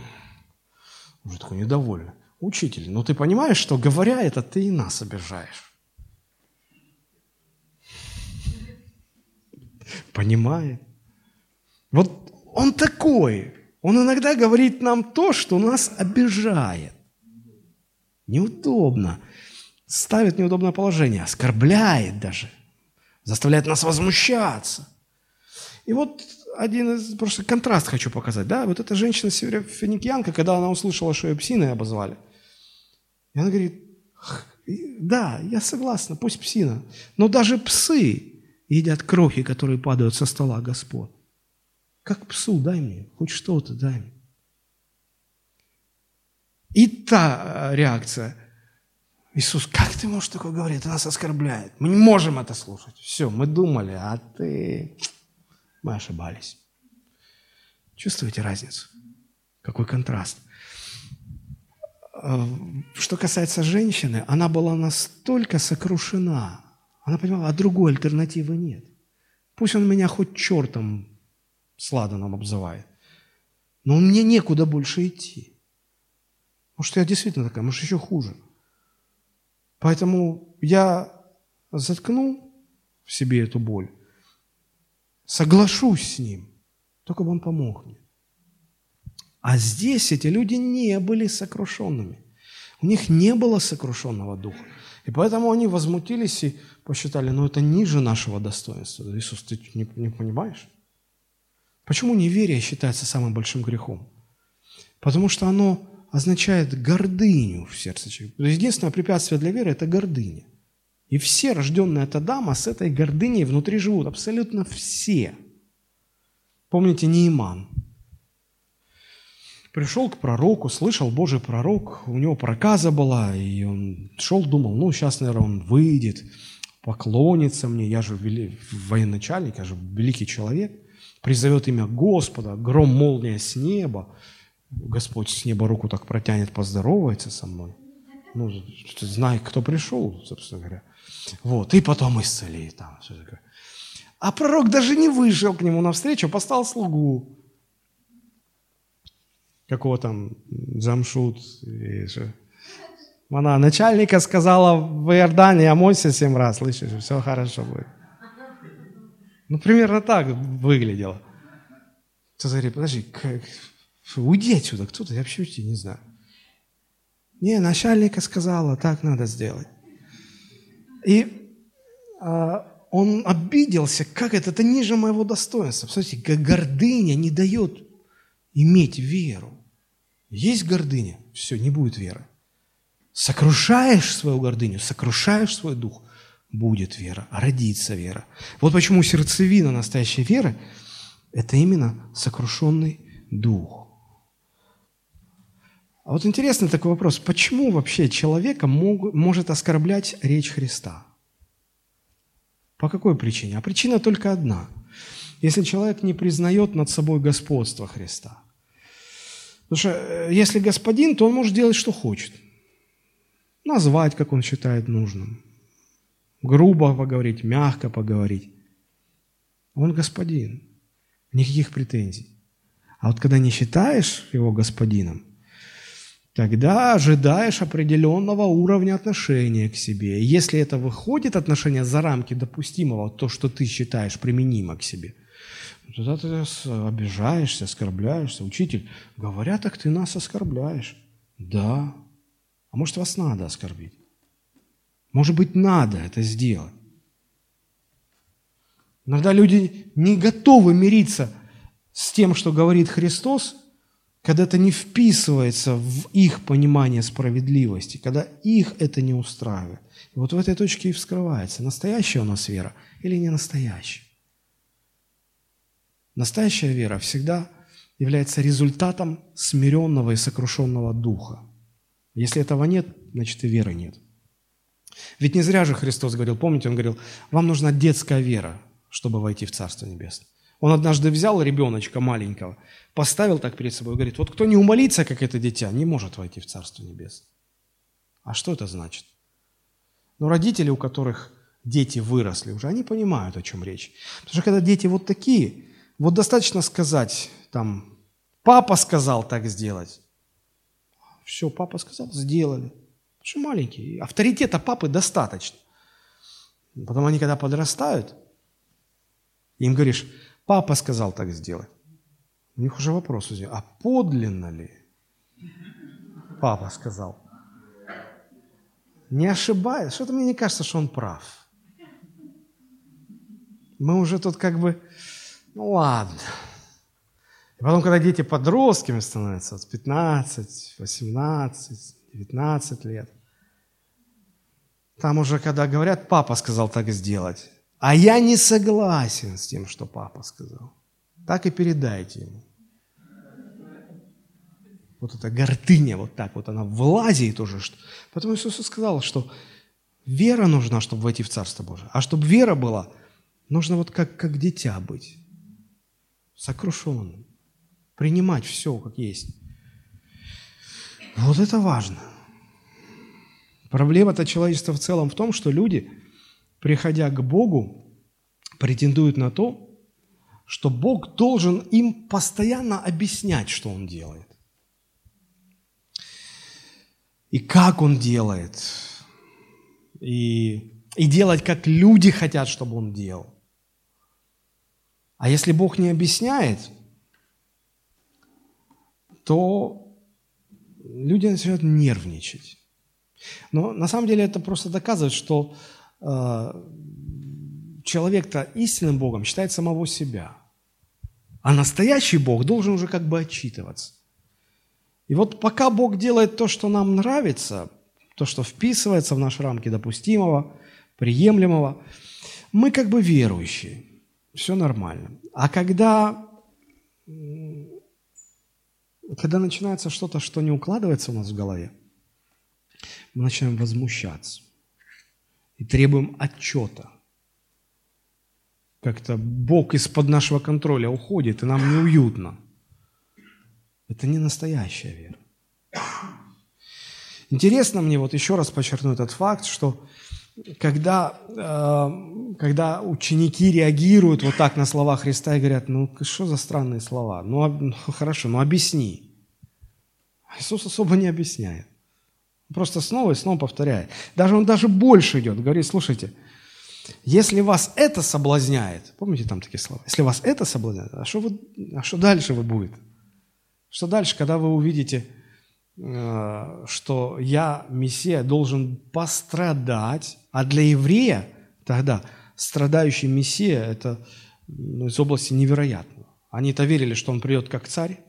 Уже такой недовольный. Учитель, ну ты понимаешь, что говоря это, ты и нас обижаешь. Понимает. Вот он такой. Он иногда говорит нам то, что нас обижает. Неудобно. Ставит неудобное положение, оскорбляет даже. Заставляет нас возмущаться. И вот один из, просто контраст хочу показать, да, вот эта женщина финикиянка, когда она услышала, что ее псиной обозвали, и она говорит, да, я согласна, пусть псина, но даже псы едят крохи, которые падают со стола Господь. Как псу, дай мне, хоть что-то дай мне. И та э, реакция. Иисус, как ты можешь такое говорить? Это нас оскорбляет. Мы не можем это слушать. Все, мы думали, а ты мы ошибались. Чувствуете разницу? Какой контраст? Э, что касается женщины, она была настолько сокрушена, она понимала, а другой альтернативы нет. Пусть он меня хоть чертом сладаном обзывает, но мне некуда больше идти. Может, я действительно такая, может, еще хуже. Поэтому я заткну в себе эту боль, соглашусь с ним, только бы он помог мне. А здесь эти люди не были сокрушенными. У них не было сокрушенного духа. И поэтому они возмутились и посчитали, ну это ниже нашего достоинства. Иисус, ты не, не понимаешь? Почему неверие считается самым большим грехом? Потому что оно означает гордыню в сердце человека. Единственное препятствие для веры – это гордыня. И все, рожденные от Адама, с этой гордыней внутри живут. Абсолютно все. Помните Неиман? Пришел к пророку, слышал Божий пророк, у него проказа была, и он шел, думал, ну, сейчас, наверное, он выйдет, поклонится мне, я же вели, военачальник, я же великий человек, призовет имя Господа, гром, молния с неба, Господь с неба руку так протянет, поздоровается со мной. Ну, знай, кто пришел, собственно говоря. Вот, и потом исцели там. Все такое. А пророк даже не вышел к нему навстречу, поставил слугу какого там замшут. Она начальника сказала в Иордане, омойся семь раз, слышишь, все хорошо будет. Ну, примерно так выглядело. Кто-то говорит, подожди, как, уйди отсюда, кто то я вообще тебя не знаю. Не, начальника сказала, так надо сделать. И а, он обиделся, как это, это ниже моего достоинства. Смотрите, как гордыня не дает иметь веру. Есть гордыня, все, не будет веры. Сокрушаешь свою гордыню, сокрушаешь свой дух, будет вера, родится вера. Вот почему сердцевина настоящей веры – это именно сокрушенный дух. А вот интересный такой вопрос, почему вообще человека мог, может оскорблять речь Христа? По какой причине? А причина только одна. Если человек не признает над собой господство Христа – Потому что э, если господин, то он может делать, что хочет. Назвать, как он считает нужным. Грубо поговорить, мягко поговорить. Он господин. Никаких претензий. А вот когда не считаешь его господином, тогда ожидаешь определенного уровня отношения к себе. И если это выходит отношение за рамки допустимого, то, что ты считаешь применимо к себе – Тогда ты обижаешься, оскорбляешься. Учитель, говоря так, ты нас оскорбляешь. Да. А может, вас надо оскорбить? Может быть, надо это сделать. Иногда люди не готовы мириться с тем, что говорит Христос, когда это не вписывается в их понимание справедливости, когда их это не устраивает. И вот в этой точке и вскрывается, настоящая у нас вера или не настоящая. Настоящая вера всегда является результатом смиренного и сокрушенного духа. Если этого нет, значит и веры нет. Ведь не зря же Христос говорил, помните, Он говорил, вам нужна детская вера, чтобы войти в Царство Небесное. Он однажды взял ребеночка маленького, поставил так перед собой и говорит, вот кто не умолится, как это дитя, не может войти в Царство Небесное. А что это значит? Ну, родители, у которых дети выросли уже, они понимают, о чем речь. Потому что когда дети вот такие, вот достаточно сказать, там, папа сказал так сделать. Все, папа сказал, сделали. Потому что маленькие. Авторитета папы достаточно. Потом они, когда подрастают, им говоришь, папа сказал так сделать. У них уже вопрос а подлинно ли папа сказал? Не ошибаясь, что-то мне не кажется, что он прав. Мы уже тут как бы ну ладно. И потом, когда дети подростками становятся, вот 15, 18, 19 лет, там уже, когда говорят, папа сказал так сделать, а я не согласен с тем, что папа сказал, так и передайте ему. Вот эта гордыня, вот так вот она влазит уже. Что... Потому Иисус сказал, что вера нужна, чтобы войти в Царство Божие. А чтобы вера была, нужно вот как, как дитя быть сокрушенным, принимать все как есть. Вот это важно. Проблема-то человечества в целом в том, что люди, приходя к Богу, претендуют на то, что Бог должен им постоянно объяснять, что Он делает. И как Он делает. И, и делать, как люди хотят, чтобы Он делал. А если Бог не объясняет, то люди начинают нервничать. Но на самом деле это просто доказывает, что человек-то истинным Богом считает самого себя. А настоящий Бог должен уже как бы отчитываться. И вот пока Бог делает то, что нам нравится, то, что вписывается в наши рамки допустимого, приемлемого, мы как бы верующие. Все нормально. А когда, когда начинается что-то, что не укладывается у нас в голове, мы начинаем возмущаться и требуем отчета. Как-то Бог из-под нашего контроля уходит, и нам неуютно. Это не настоящая вера. Интересно мне вот еще раз подчеркну этот факт, что когда, э, когда ученики реагируют вот так на слова Христа и говорят, ну что за странные слова? Ну, ну хорошо, ну объясни. Иисус особо не объясняет. Просто снова и снова повторяет. Даже он даже больше идет. Говорит, слушайте, если вас это соблазняет, помните там такие слова, если вас это соблазняет, а что, вы, а что дальше вы будет? Что дальше, когда вы увидите, э, что я, Мессия, должен пострадать, а для еврея тогда страдающий Мессия – это ну, из области невероятного. Они-то верили, что он придет как царь,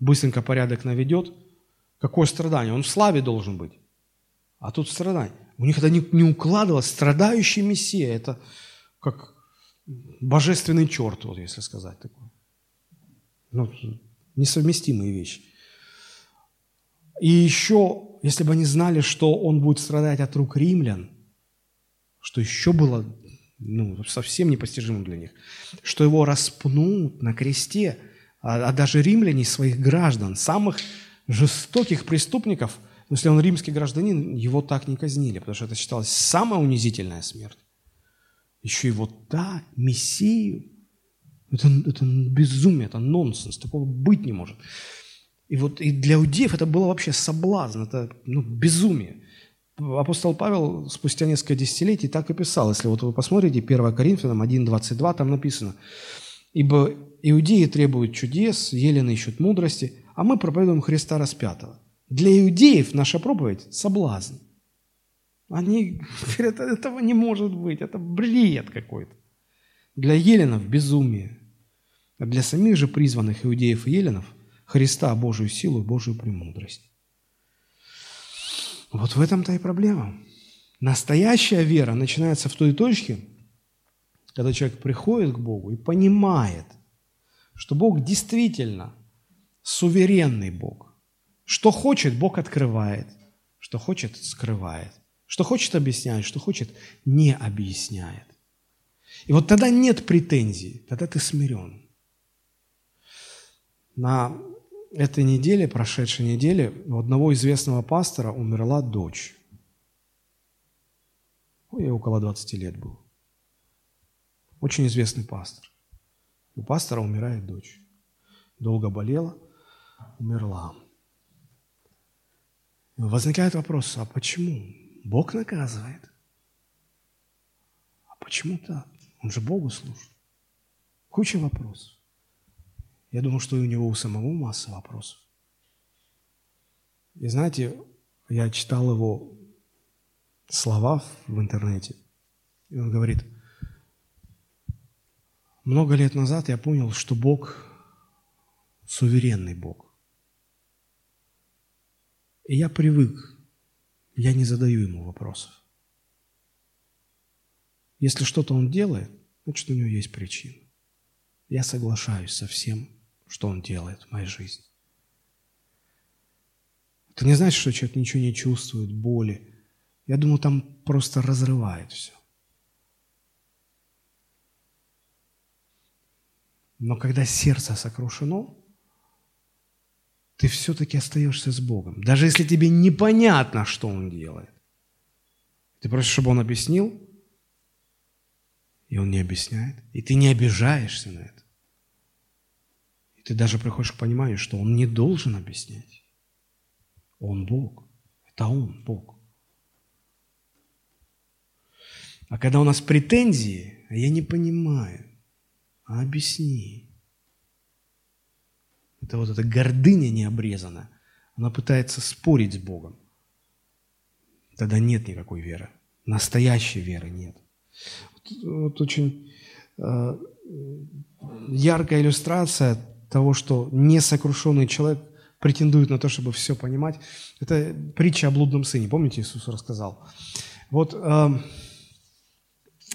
быстренько порядок наведет. Какое страдание? Он в славе должен быть. А тут страдание. У них это не, укладывалось. Страдающий Мессия – это как божественный черт, вот если сказать такое. Ну, несовместимые вещи. И еще, если бы они знали, что он будет страдать от рук римлян, что еще было ну, совсем непостижимым для них, что его распнут на кресте, а, а даже римляне своих граждан, самых жестоких преступников, но если он римский гражданин, его так не казнили, потому что это считалось самая унизительная смерть. Еще и вот так, Мессию, это, это безумие, это нонсенс, такого быть не может. И вот и для иудеев это было вообще соблазн, это ну, безумие. Апостол Павел спустя несколько десятилетий так и писал. Если вот вы посмотрите 1 Коринфянам 1.22, там написано, «Ибо иудеи требуют чудес, елены ищут мудрости, а мы проповедуем Христа распятого». Для иудеев наша проповедь – соблазн. Они говорят, этого не может быть, это бред какой-то. Для еленов – безумие. А для самих же призванных иудеев и еленов Христа Божию силу и Божию премудрость. Вот в этом-то и проблема. Настоящая вера начинается в той точке, когда человек приходит к Богу и понимает, что Бог действительно суверенный Бог. Что хочет, Бог открывает, что хочет, скрывает. Что хочет, объясняет, что хочет, не объясняет. И вот тогда нет претензий, тогда ты смирен. На этой неделе, прошедшей неделе, у одного известного пастора умерла дочь. Ну, ей около 20 лет был. Очень известный пастор. У пастора умирает дочь. Долго болела, умерла. Возникает вопрос, а почему? Бог наказывает. А почему так? Он же Богу служит. Куча вопросов. Я думаю, что и у него у самого масса вопросов. И знаете, я читал его слова в интернете, и он говорит, много лет назад я понял, что Бог – суверенный Бог. И я привык, я не задаю ему вопросов. Если что-то он делает, значит, у него есть причина. Я соглашаюсь со всем, что Он делает в моей жизни. Это не значит, что человек ничего не чувствует, боли. Я думаю, там просто разрывает все. Но когда сердце сокрушено, ты все-таки остаешься с Богом. Даже если тебе непонятно, что Он делает. Ты просишь, чтобы Он объяснил, и Он не объясняет. И ты не обижаешься на это. Ты даже приходишь к пониманию, что Он не должен объяснять. Он Бог. Это Он Бог. А когда у нас претензии, а я не понимаю, а объясни. Это вот эта гордыня необрезанная. Она пытается спорить с Богом. Тогда нет никакой веры. Настоящей веры нет. Вот, вот очень э, яркая иллюстрация того, что несокрушенный человек претендуют на то, чтобы все понимать. Это притча о блудном сыне. Помните, Иисус рассказал? Вот э,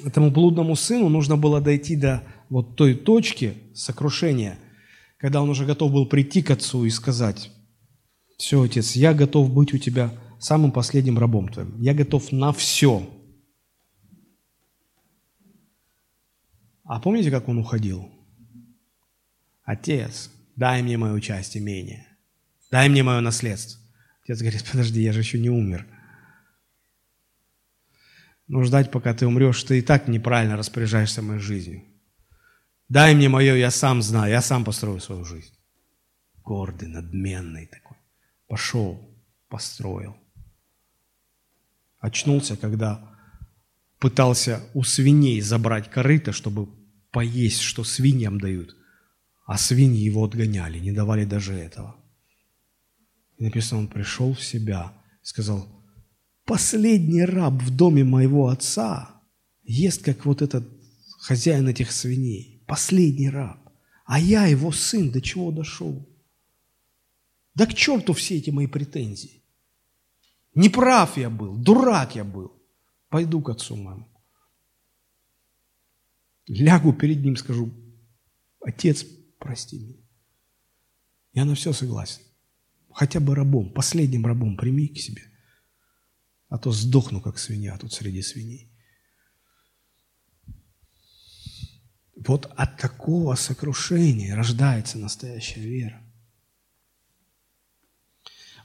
этому блудному сыну нужно было дойти до вот той точки сокрушения, когда он уже готов был прийти к отцу и сказать, все, отец, я готов быть у тебя самым последним рабом твоим. Я готов на все. А помните, как он уходил? Отец, дай мне мою часть имения. Дай мне мое наследство. Отец говорит, подожди, я же еще не умер. Но ждать, пока ты умрешь, ты и так неправильно распоряжаешься моей жизнью. Дай мне мое, я сам знаю, я сам построю свою жизнь. Гордый, надменный такой. Пошел, построил. Очнулся, когда пытался у свиней забрать корыто, чтобы поесть, что свиньям дают. А свиньи его отгоняли, не давали даже этого. И написано, он пришел в себя сказал, последний раб в доме моего отца ест, как вот этот хозяин этих свиней. Последний раб. А я, его сын, до чего дошел? Да к черту все эти мои претензии. Неправ я был, дурак я был. Пойду к отцу моему. Лягу перед ним, скажу, отец, прости меня. Я на все согласен. Хотя бы рабом, последним рабом прими к себе. А то сдохну, как свинья тут среди свиней. Вот от такого сокрушения рождается настоящая вера.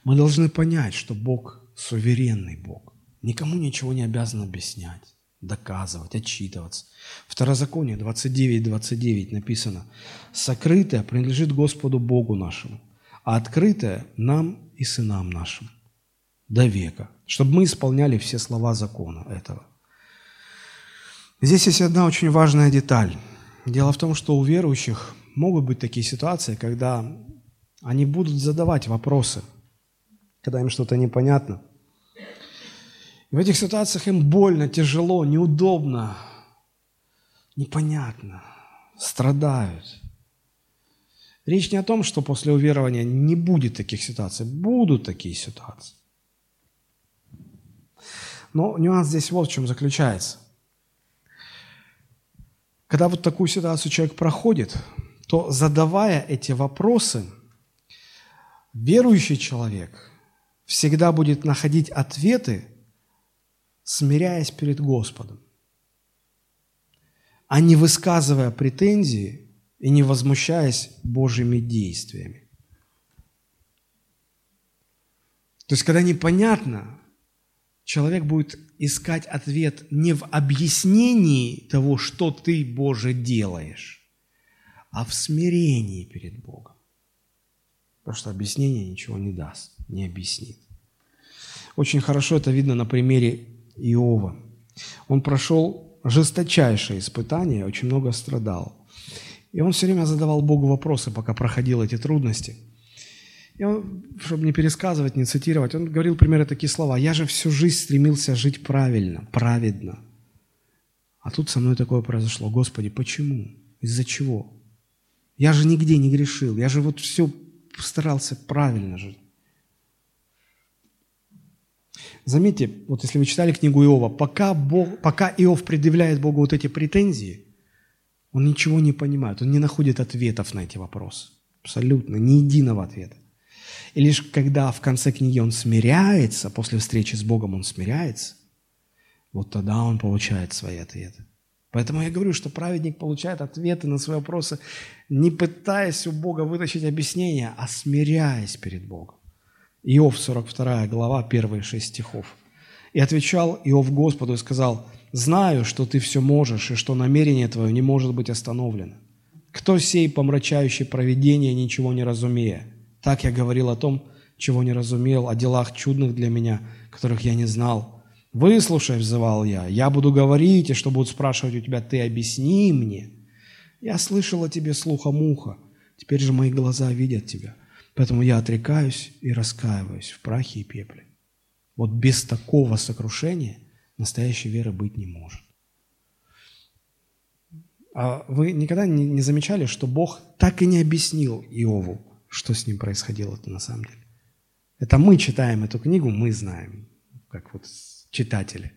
Мы должны понять, что Бог суверенный Бог. Никому ничего не обязан объяснять, доказывать, отчитываться. Второзаконие 29.29 29 написано, «Сокрытое принадлежит Господу Богу нашему, а открытое нам и сынам нашим до века, чтобы мы исполняли все слова закона этого». Здесь есть одна очень важная деталь. Дело в том, что у верующих могут быть такие ситуации, когда они будут задавать вопросы – когда им что-то непонятно. И в этих ситуациях им больно, тяжело, неудобно, непонятно, страдают. Речь не о том, что после уверования не будет таких ситуаций. Будут такие ситуации. Но нюанс здесь вот в чем заключается. Когда вот такую ситуацию человек проходит, то задавая эти вопросы, верующий человек всегда будет находить ответы, смиряясь перед Господом, а не высказывая претензии и не возмущаясь Божьими действиями. То есть, когда непонятно, человек будет искать ответ не в объяснении того, что ты, Боже, делаешь, а в смирении перед Богом. Потому что объяснение ничего не даст не объяснит. Очень хорошо это видно на примере Иова. Он прошел жесточайшее испытание, очень много страдал. И он все время задавал Богу вопросы, пока проходил эти трудности. И он, чтобы не пересказывать, не цитировать, он говорил примерно такие слова. «Я же всю жизнь стремился жить правильно, праведно. А тут со мной такое произошло. Господи, почему? Из-за чего? Я же нигде не грешил. Я же вот все старался правильно жить. Заметьте, вот если вы читали книгу Иова, пока, Бог, пока Иов предъявляет Богу вот эти претензии, он ничего не понимает, он не находит ответов на эти вопросы. Абсолютно, ни единого ответа. И лишь когда в конце книги он смиряется, после встречи с Богом он смиряется, вот тогда он получает свои ответы. Поэтому я говорю, что праведник получает ответы на свои вопросы, не пытаясь у Бога вытащить объяснение, а смиряясь перед Богом. Иов, 42 глава, первые шесть стихов. «И отвечал Иов Господу и сказал, «Знаю, что ты все можешь, и что намерение твое не может быть остановлено. Кто сей, помрачающий провидение, ничего не разумея? Так я говорил о том, чего не разумел, о делах чудных для меня, которых я не знал. Выслушай, взывал я, я буду говорить, и что будут спрашивать у тебя, ты объясни мне. Я слышал о тебе слухом уха, теперь же мои глаза видят тебя». Поэтому я отрекаюсь и раскаиваюсь в прахе и пепле. Вот без такого сокрушения настоящей веры быть не может. А вы никогда не замечали, что Бог так и не объяснил Иову что с ним происходило-то на самом деле. Это мы читаем эту книгу, мы знаем, как вот читатели.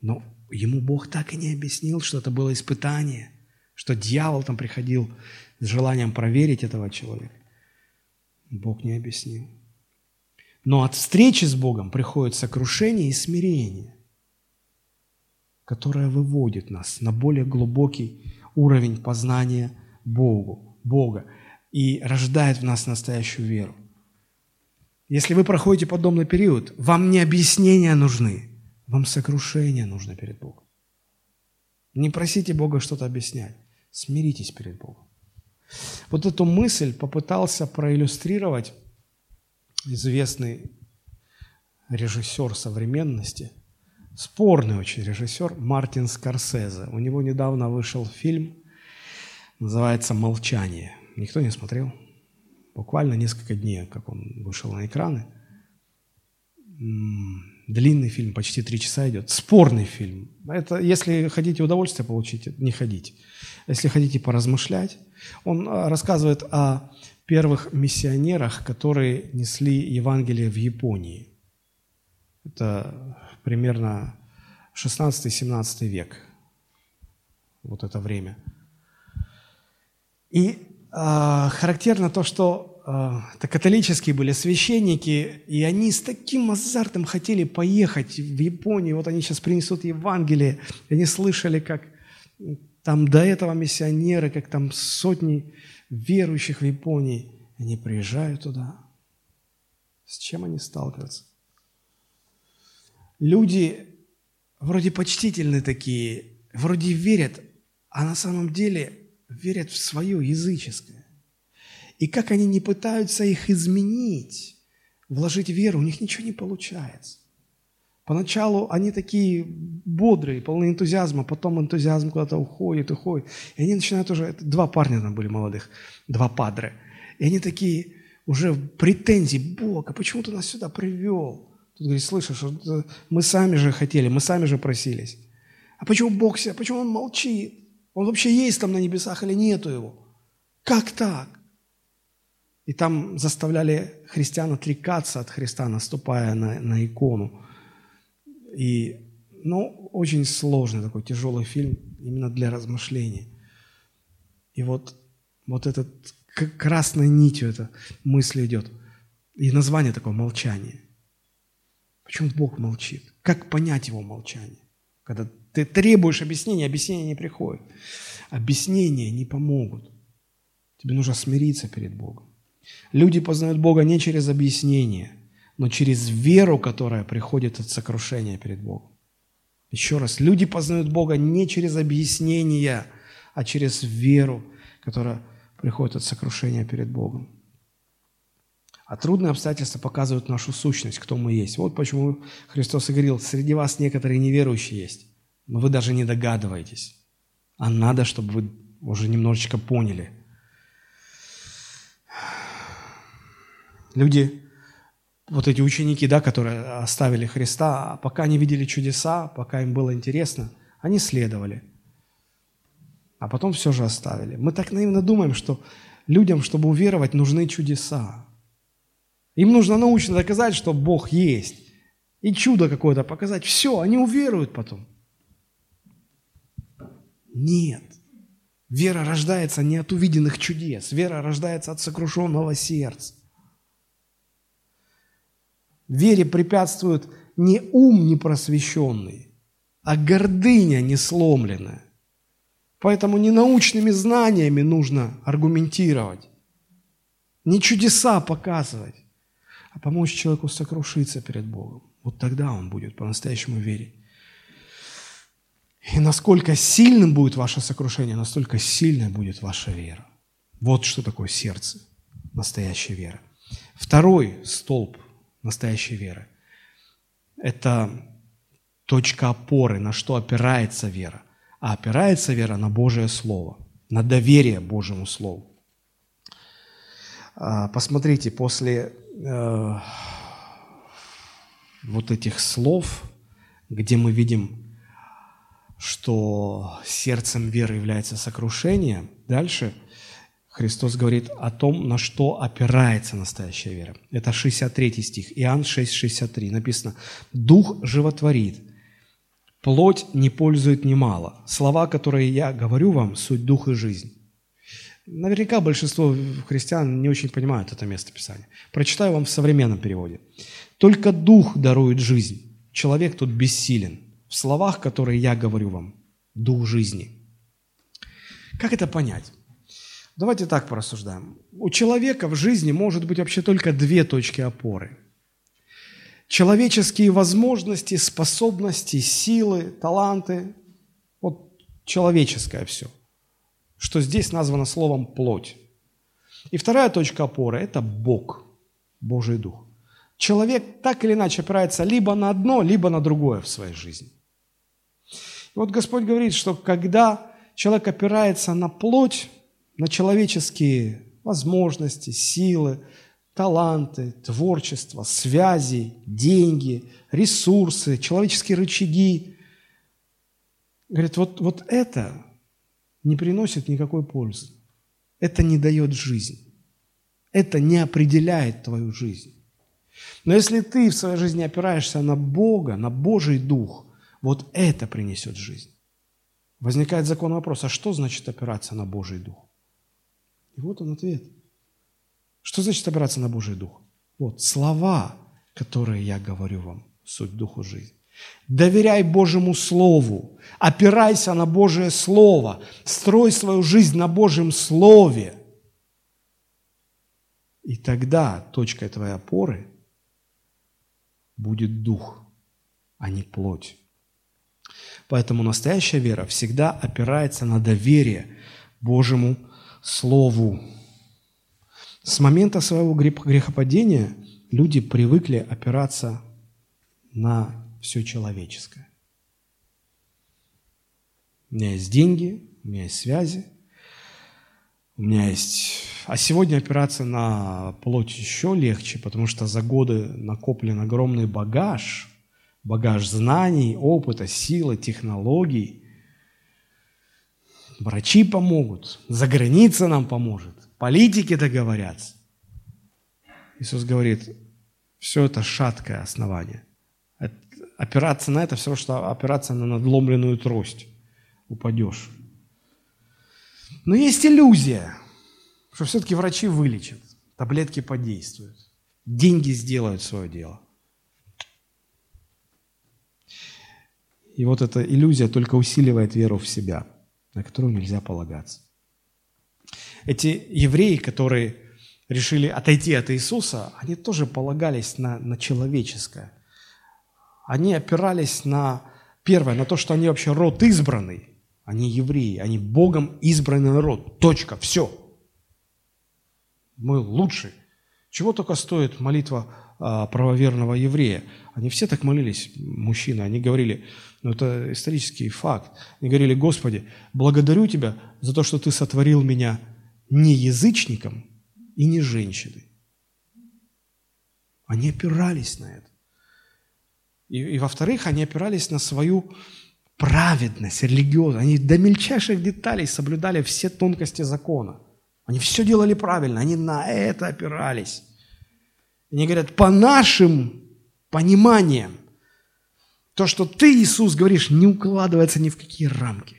Но ему Бог так и не объяснил, что это было испытание, что дьявол там приходил с желанием проверить этого человека. Бог не объяснил. Но от встречи с Богом приходит сокрушение и смирение, которое выводит нас на более глубокий уровень познания Богу, Бога и рождает в нас настоящую веру. Если вы проходите подобный период, вам не объяснения нужны, вам сокрушение нужно перед Богом. Не просите Бога что-то объяснять, смиритесь перед Богом. Вот эту мысль попытался проиллюстрировать известный режиссер современности, спорный очень режиссер Мартин Скорсезе. У него недавно вышел фильм, называется «Молчание». Никто не смотрел? Буквально несколько дней, как он вышел на экраны. Длинный фильм, почти три часа идет. Спорный фильм. Это, если хотите удовольствие получить, не ходите. Если хотите поразмышлять, он а, рассказывает о первых миссионерах, которые несли Евангелие в Японии. Это примерно 16-17 век, вот это время. И характерно то, что э, это католические были священники, и они с таким азартом хотели поехать в Японию. Вот они сейчас принесут Евангелие. И они слышали, как там до этого миссионеры, как там сотни верующих в Японии, они приезжают туда. С чем они сталкиваются? Люди вроде почтительные такие, вроде верят, а на самом деле верят в свое языческое. И как они не пытаются их изменить, вложить веру, у них ничего не получается. Поначалу они такие бодрые, полны энтузиазма, потом энтузиазм куда-то уходит, уходит. И они начинают уже, два парня там были молодых, два падры. И они такие уже претензии, Бог, а почему ты нас сюда привел? Тут говорит, слышишь, мы сами же хотели, мы сами же просились. А почему Бог себя, почему Он молчит? Он вообще есть там на небесах или нету его? Как так? И там заставляли христиан отрекаться от Христа, наступая на, на икону. И, ну, очень сложный такой тяжелый фильм именно для размышления. И вот, вот этот красной нитью эта мысль идет. И название такое «молчание». Почему Бог молчит? Как понять его молчание? Когда ты требуешь объяснения, объяснения не приходят. Объяснения не помогут. Тебе нужно смириться перед Богом. Люди познают Бога не через объяснение, но через веру, которая приходит от сокрушения перед Богом. Еще раз, люди познают Бога не через объяснения, а через веру, которая приходит от сокрушения перед Богом. А трудные обстоятельства показывают нашу сущность, кто мы есть. Вот почему Христос и говорил, среди вас некоторые неверующие есть, но вы даже не догадываетесь. А надо, чтобы вы уже немножечко поняли. Люди вот эти ученики, да, которые оставили Христа, пока не видели чудеса, пока им было интересно, они следовали. А потом все же оставили. Мы так наивно думаем, что людям, чтобы уверовать, нужны чудеса. Им нужно научно доказать, что Бог есть. И чудо какое-то показать. Все, они уверуют потом. Нет. Вера рождается не от увиденных чудес. Вера рождается от сокрушенного сердца. Вере препятствует не ум непросвещенный, а гордыня несломленная. Поэтому не научными знаниями нужно аргументировать, не чудеса показывать, а помочь человеку сокрушиться перед Богом. Вот тогда он будет по-настоящему верить. И насколько сильным будет ваше сокрушение, настолько сильной будет ваша вера. Вот что такое сердце, настоящая вера. Второй столб настоящей веры. Это точка опоры, на что опирается вера. А опирается вера на Божие Слово, на доверие Божьему Слову. А, посмотрите, после э, вот этих слов, где мы видим, что сердцем веры является сокрушение, дальше Христос говорит о том, на что опирается настоящая вера. Это 63 стих, Иоанн 6, 63. Написано, «Дух животворит, плоть не пользует немало. Слова, которые я говорю вам, суть дух и жизнь». Наверняка большинство христиан не очень понимают это место Писания. Прочитаю вам в современном переводе. «Только дух дарует жизнь. Человек тут бессилен. В словах, которые я говорю вам, дух жизни». Как это понять? Давайте так порассуждаем. У человека в жизни может быть вообще только две точки опоры. Человеческие возможности, способности, силы, таланты. Вот человеческое все, что здесь названо словом «плоть». И вторая точка опоры – это Бог, Божий Дух. Человек так или иначе опирается либо на одно, либо на другое в своей жизни. Вот Господь говорит, что когда человек опирается на плоть, на человеческие возможности, силы, таланты, творчество, связи, деньги, ресурсы, человеческие рычаги. Говорит, вот, вот это не приносит никакой пользы. Это не дает жизнь. Это не определяет твою жизнь. Но если ты в своей жизни опираешься на Бога, на Божий Дух, вот это принесет жизнь. Возникает закон вопрос, а что значит опираться на Божий Дух? И вот он ответ. Что значит опираться на Божий Дух? Вот слова, которые я говорю вам, суть Духу жизни. Доверяй Божьему Слову, опирайся на Божие Слово, строй свою жизнь на Божьем Слове. И тогда точкой твоей опоры будет Дух, а не плоть. Поэтому настоящая вера всегда опирается на доверие Божьему Слову. С момента своего грехопадения люди привыкли опираться на все человеческое. У меня есть деньги, у меня есть связи, у меня есть... А сегодня опираться на плоть еще легче, потому что за годы накоплен огромный багаж, багаж знаний, опыта, силы, технологий – Врачи помогут, за граница нам поможет, политики договорятся. Иисус говорит, все это шаткое основание. Опираться на это все, что опираться на надломленную трость. Упадешь. Но есть иллюзия, что все-таки врачи вылечат, таблетки подействуют, деньги сделают свое дело. И вот эта иллюзия только усиливает веру в себя – на которую нельзя полагаться. Эти евреи, которые решили отойти от Иисуса, они тоже полагались на, на человеческое. Они опирались на, первое, на то, что они вообще род избранный. Они евреи, они Богом избранный народ. Точка, все. Мы лучшие. Чего только стоит молитва правоверного еврея. Они все так молились, мужчины. Они говорили, ну это исторический факт. Они говорили, Господи, благодарю Тебя за то, что Ты сотворил меня не язычником и не женщиной. Они опирались на это. И, и во-вторых, они опирались на свою праведность, религиозность. Они до мельчайших деталей соблюдали все тонкости закона. Они все делали правильно, они на это опирались. Они говорят, по нашим пониманиям, то, что ты, Иисус, говоришь, не укладывается ни в какие рамки.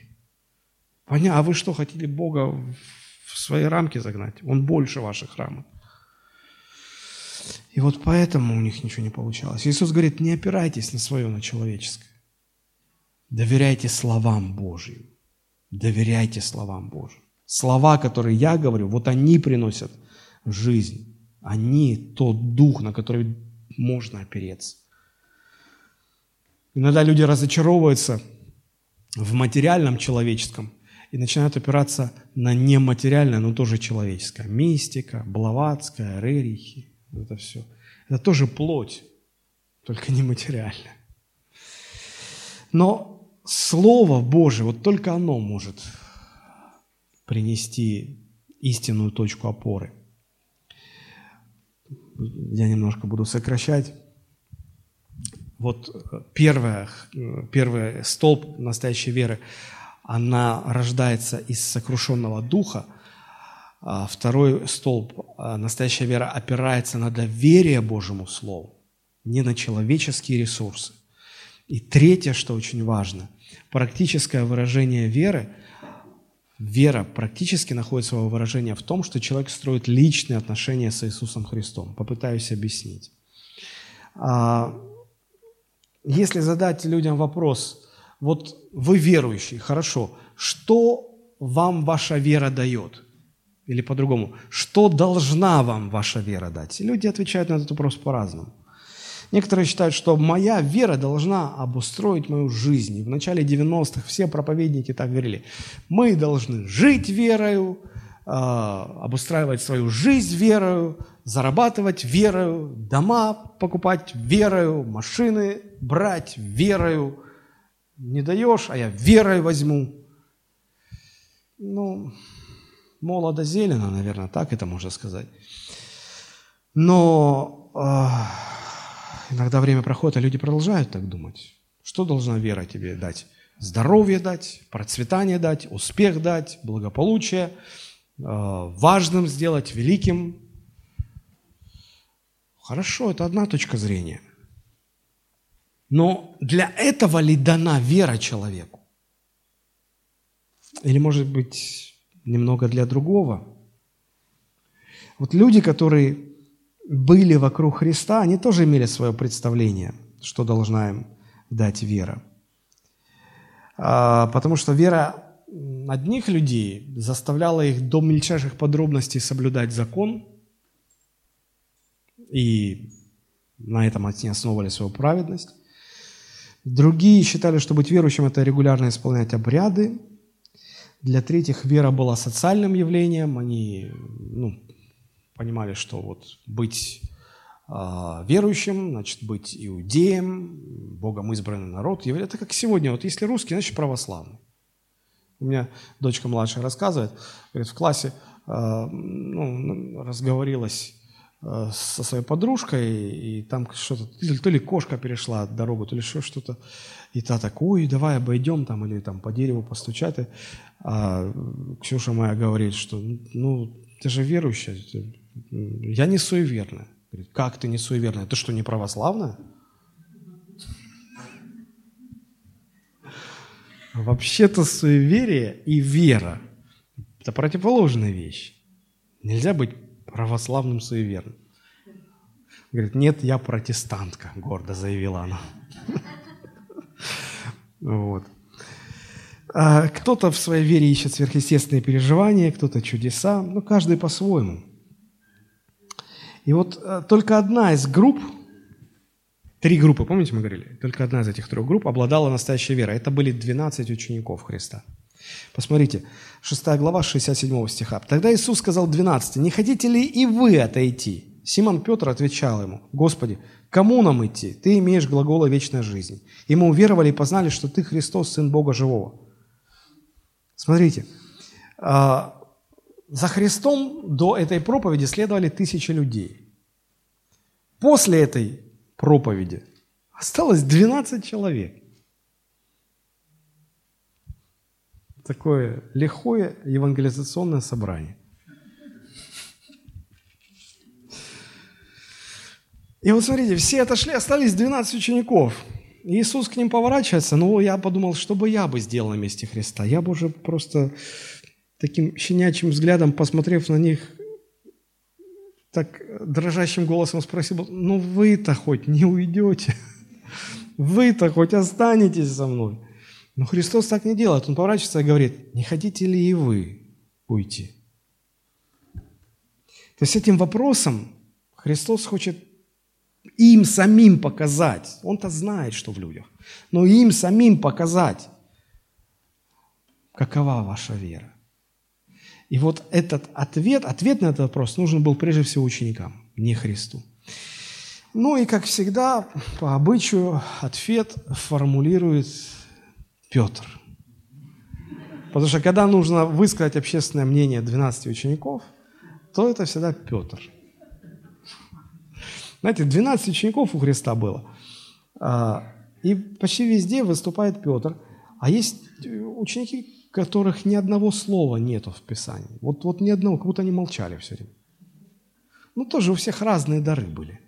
Понятно, а вы что, хотели Бога в свои рамки загнать? Он больше ваших рамок. И вот поэтому у них ничего не получалось. Иисус говорит, не опирайтесь на свое, на человеческое. Доверяйте словам Божьим. Доверяйте словам Божьим. Слова, которые я говорю, вот они приносят жизнь. Они тот дух, на который можно опереться. Иногда люди разочаровываются в материальном человеческом и начинают опираться на нематериальное, но тоже человеческое. Мистика, Блаватская, Рерихи, это все. Это тоже плоть, только нематериальная. Но Слово Божие, вот только оно может принести истинную точку опоры. Я немножко буду сокращать. Вот первое, первый столб настоящей веры, она рождается из сокрушенного духа, А второй столб, а, настоящая вера опирается на доверие Божьему Слову, не на человеческие ресурсы. И третье, что очень важно, практическое выражение веры, вера практически находит свое выражение в том, что человек строит личные отношения с Иисусом Христом. Попытаюсь объяснить. А, если задать людям вопрос, вот вы верующий, хорошо, что вам ваша вера дает? Или по-другому, что должна вам ваша вера дать? И люди отвечают на этот вопрос по-разному. Некоторые считают, что моя вера должна обустроить мою жизнь. И в начале 90-х все проповедники так говорили. Мы должны жить верою, а, обустраивать свою жизнь верою, зарабатывать верою, дома покупать верою, машины брать верою. Не даешь, а я верой возьму. Ну, молодо зелено, наверное, так это можно сказать. Но э, иногда время проходит, а люди продолжают так думать. Что должна вера тебе дать? Здоровье дать, процветание дать, успех дать, благополучие, э, важным сделать, великим. Хорошо, это одна точка зрения. Но для этого ли дана вера человеку? Или, может быть, немного для другого. Вот люди, которые были вокруг Христа, они тоже имели свое представление, что должна им дать вера. А, потому что вера одних людей заставляла их до мельчайших подробностей соблюдать закон, и на этом они основывали свою праведность. Другие считали, что быть верующим – это регулярно исполнять обряды, для третьих вера была социальным явлением. Они ну, понимали, что вот быть э, верующим, значит, быть иудеем, Богом избранный народ. Это как сегодня. Вот если русский, значит православный. У меня дочка младшая рассказывает, говорит, в классе э, ну, разговорилась э, со своей подружкой, и там что-то, то ли кошка перешла дорогу, то ли еще что-то. И та так, ой, давай обойдем там, или там по дереву постучать. А Ксюша моя говорит, что, ну, ты же верующая. Я не суеверная. Говорит, как ты не суеверная? Ты что, не православная? Вообще-то суеверие и вера – это противоположные вещи. Нельзя быть православным суеверным. Говорит, нет, я протестантка, гордо заявила она. Вот. А кто-то в своей вере ищет сверхъестественные переживания, кто-то чудеса, но каждый по-своему. И вот э, только одна из групп, три группы, помните, мы говорили, только одна из этих трех групп обладала настоящей верой. Это были 12 учеников Христа. Посмотрите, 6 глава 67 стиха. «Тогда Иисус сказал 12, «Не хотите ли и вы отойти?» Симон Петр отвечал ему, «Господи, кому нам идти? Ты имеешь глагола вечной жизни». И мы уверовали и познали, что Ты Христос, Сын Бога Живого. Смотрите, а, за Христом до этой проповеди следовали тысячи людей. После этой проповеди осталось 12 человек. Такое лихое евангелизационное собрание. И вот смотрите, все отошли, остались 12 учеников – Иисус к ним поворачивается, но я подумал, что бы я бы сделал на месте Христа. Я бы уже просто таким щенячьим взглядом, посмотрев на них, так дрожащим голосом спросил, ну вы-то хоть не уйдете? Вы-то хоть останетесь со мной? Но Христос так не делает. Он поворачивается и говорит, не хотите ли и вы уйти? То есть этим вопросом Христос хочет им самим показать. Он-то знает, что в людях. Но им самим показать, какова ваша вера. И вот этот ответ, ответ на этот вопрос нужен был прежде всего ученикам, не Христу. Ну и, как всегда, по обычаю, ответ формулирует Петр. Потому что когда нужно высказать общественное мнение 12 учеников, то это всегда Петр – знаете, 12 учеников у Христа было. А, и почти везде выступает Петр. А есть ученики, в которых ни одного слова нету в Писании. Вот, вот ни одного, как будто они молчали все время. Ну, тоже у всех разные дары были.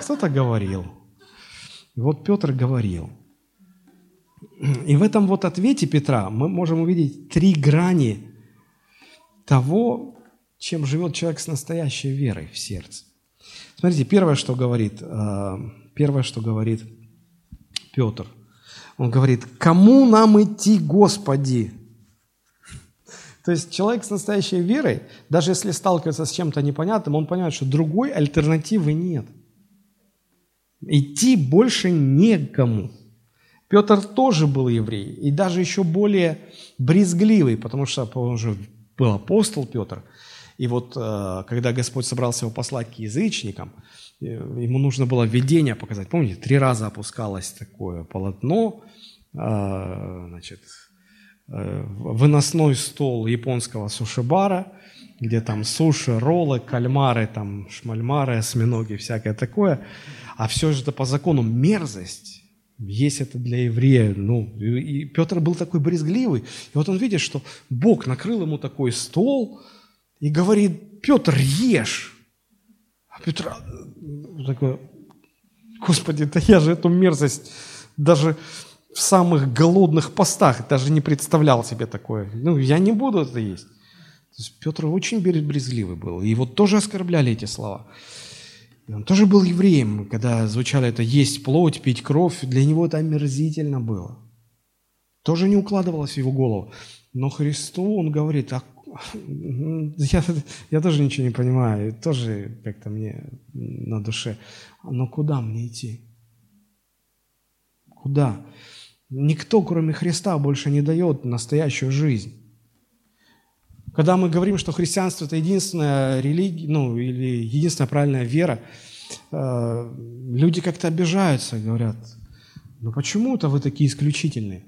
Кто-то говорил. Вот Петр говорил. И в этом вот ответе Петра мы можем увидеть три грани того, чем живет человек с настоящей верой в сердце. Смотрите, первое, что говорит, э, первое, что говорит Петр. Он говорит, кому нам идти, Господи? То есть человек с настоящей верой, даже если сталкивается с чем-то непонятным, он понимает, что другой альтернативы нет. Идти больше некому. Петр тоже был еврей, и даже еще более брезгливый, потому что он уже был апостол Петр. И вот э, когда Господь собрался его послать к язычникам, ему нужно было видение показать. Помните, три раза опускалось такое полотно, э, значит, выносной стол японского сушибара, где там суши, роллы, кальмары, там шмальмары, осьминоги, всякое такое. А все же это по закону мерзость. Есть это для еврея. Ну, и Петр был такой брезгливый. И вот он видит, что Бог накрыл ему такой стол и говорит, Петр, ешь. А Петр такой, Господи, да я же эту мерзость даже в самых голодных постах даже не представлял себе такое. Ну, я не буду это есть. То есть Петр очень брезгливый был. И его тоже оскорбляли эти слова. Он тоже был евреем, когда звучало это «есть плоть, пить кровь», для него это омерзительно было. Тоже не укладывалось в его голову. Но Христу он говорит, а, я, я тоже ничего не понимаю, тоже как-то мне на душе. Но куда мне идти? Куда? Никто, кроме Христа, больше не дает настоящую жизнь. Когда мы говорим, что христианство – это единственная религия, ну, или единственная правильная вера, э, люди как-то обижаются, говорят, ну почему-то вы такие исключительные.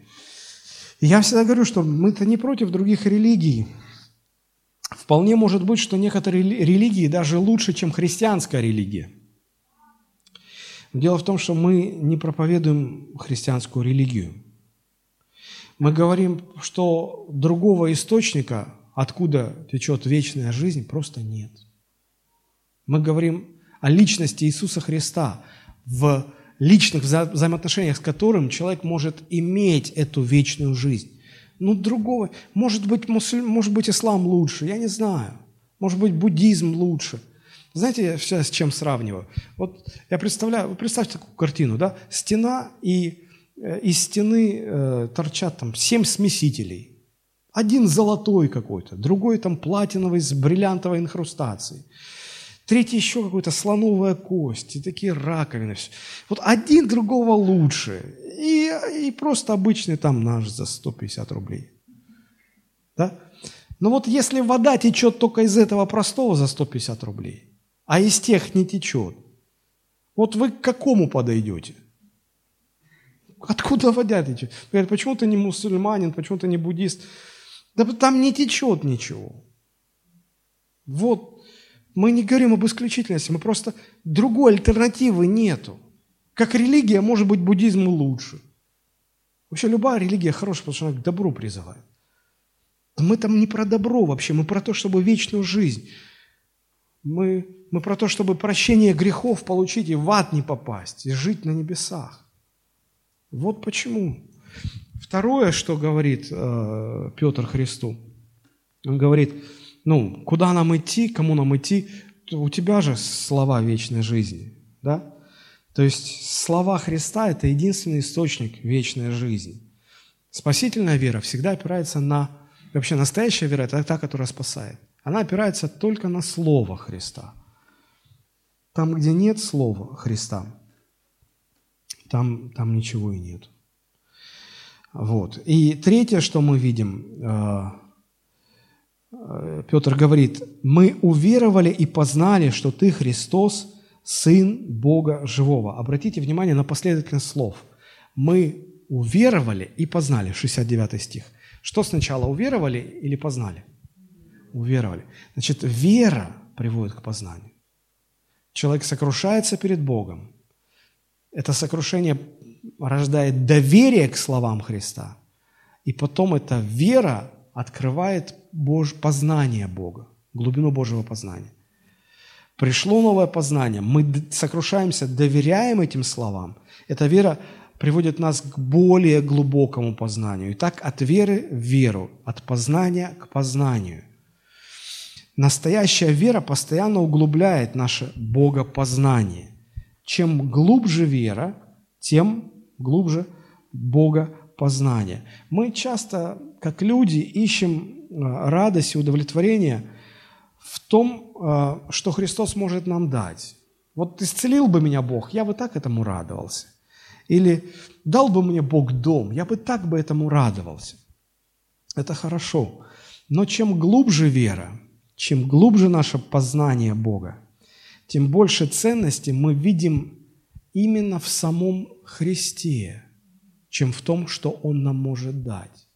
Я всегда говорю, что мы-то не против других религий. Вполне может быть, что некоторые религии даже лучше, чем христианская религия. Дело в том, что мы не проповедуем христианскую религию. Мы говорим, что другого источника откуда течет вечная жизнь, просто нет. Мы говорим о личности Иисуса Христа, в личных вза взаимоотношениях с которым человек может иметь эту вечную жизнь. Ну, другого, может быть, мусуль, может быть, ислам лучше, я не знаю. Может быть, буддизм лучше. Знаете, я сейчас с чем сравниваю? Вот я представляю, представьте такую картину, да? Стена, и э, из стены э, торчат там семь смесителей – один золотой какой-то, другой там платиновый с бриллиантовой инхрустацией. Третий еще какой-то слоновая кость, и такие раковины. Вот один другого лучше. И, и просто обычный там наш за 150 рублей. Да? Но вот если вода течет только из этого простого за 150 рублей, а из тех не течет, вот вы к какому подойдете? Откуда вода течет? Говорят, почему ты не мусульманин, почему ты не буддист? Да там не течет ничего. Вот, мы не говорим об исключительности, мы просто другой альтернативы нету. Как религия, может быть, буддизм лучше. Вообще любая религия хорошая, потому что она к добру призывает. Мы там не про добро вообще, мы про то, чтобы вечную жизнь. Мы, мы про то, чтобы прощение грехов получить и в ад не попасть, и жить на небесах. Вот почему. Второе, что говорит э, Петр Христу, он говорит, ну, куда нам идти, кому нам идти, у тебя же слова вечной жизни, да? То есть слова Христа – это единственный источник вечной жизни. Спасительная вера всегда опирается на… Вообще настоящая вера – это та, которая спасает. Она опирается только на Слово Христа. Там, где нет Слова Христа, там, там ничего и нет. Вот. И третье, что мы видим, э, э, Петр говорит, мы уверовали и познали, что ты Христос, Сын Бога Живого. Обратите внимание на последовательность слов. Мы уверовали и познали, 69 стих. Что сначала, уверовали или познали? Уверовали. Значит, вера приводит к познанию. Человек сокрушается перед Богом. Это сокрушение рождает доверие к словам Христа. И потом эта вера открывает познание Бога, глубину Божьего познания. Пришло новое познание, мы сокрушаемся, доверяем этим словам. Эта вера приводит нас к более глубокому познанию. Итак, от веры в веру, от познания к познанию. Настоящая вера постоянно углубляет наше богопознание. Чем глубже вера, тем глубже богопознание. Мы часто, как люди, ищем э, радость и удовлетворение в том, э, что Христос может нам дать. Вот исцелил бы меня Бог, я бы так этому радовался. Или дал бы мне Бог дом, я бы так бы этому радовался. Это хорошо. Но чем глубже вера, чем глубже наше познание Бога, тем больше ценности мы видим именно в самом Христе, чем в том, что Он нам может дать.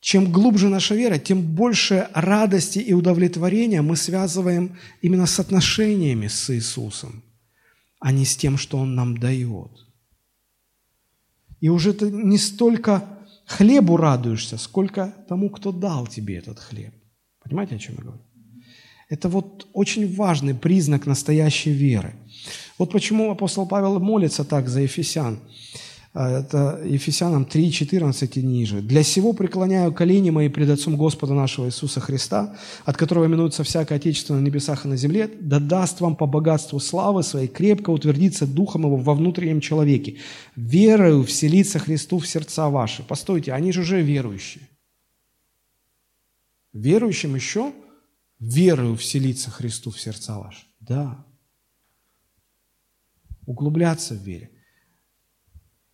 Чем глубже наша вера, тем больше радости и удовлетворения мы связываем именно с отношениями с Иисусом – а не с тем, что Он нам дает. И уже ты не столько хлебу радуешься, сколько тому, кто дал тебе этот хлеб. Понимаете, о чем я говорю? Это вот очень важный признак настоящей веры. Вот почему апостол Павел молится так за Ефесян. А, это Ефесянам 3, 14 и ниже. «Для сего преклоняю колени мои пред Отцом Господа нашего Иисуса Христа, от которого минуется всякое Отечество на небесах и на земле, да даст вам по богатству славы своей крепко утвердиться Духом Его во внутреннем человеке, верою вселиться Христу в сердца ваши». Постойте, они же уже верующие. Верующим еще верою вселиться Христу в сердца ваши. Да. Углубляться в вере –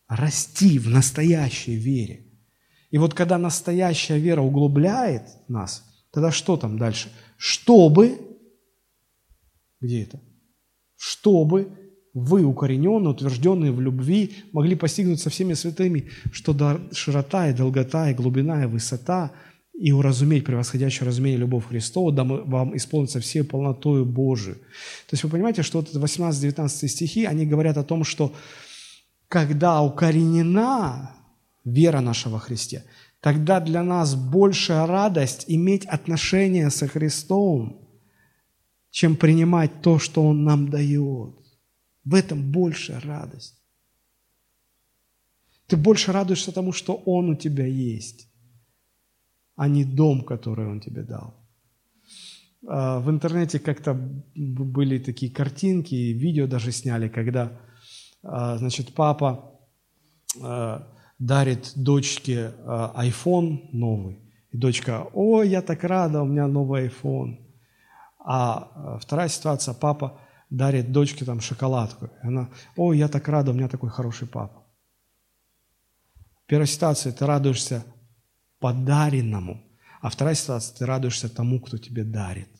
расти в настоящей вере. И вот когда настоящая вера углубляет нас, тогда что там дальше? Чтобы, где это? Чтобы вы, укорененные, утвержденные в любви, могли постигнуть со всеми святыми, что широта и долгота и глубина и высота и уразуметь превосходящее разумение любовь Христова, да вам исполнится всей полнотою Божию. То есть вы понимаете, что вот 18-19 стихи, они говорят о том, что когда укоренена вера наша во Христе, тогда для нас большая радость иметь отношения со Христом, чем принимать то, что Он нам дает. В этом большая радость. Ты больше радуешься тому, что Он у тебя есть, а не дом, который Он тебе дал. А, в интернете как-то были такие картинки, видео даже сняли, когда значит, папа а, дарит дочке а, iPhone новый. И дочка, ой, я так рада, у меня новый iPhone. А вторая ситуация, папа дарит дочке там шоколадку. И она, ой, я так рада, у меня такой хороший папа. Первая ситуация, ты радуешься подаренному. А вторая ситуация, ты радуешься тому, кто тебе дарит.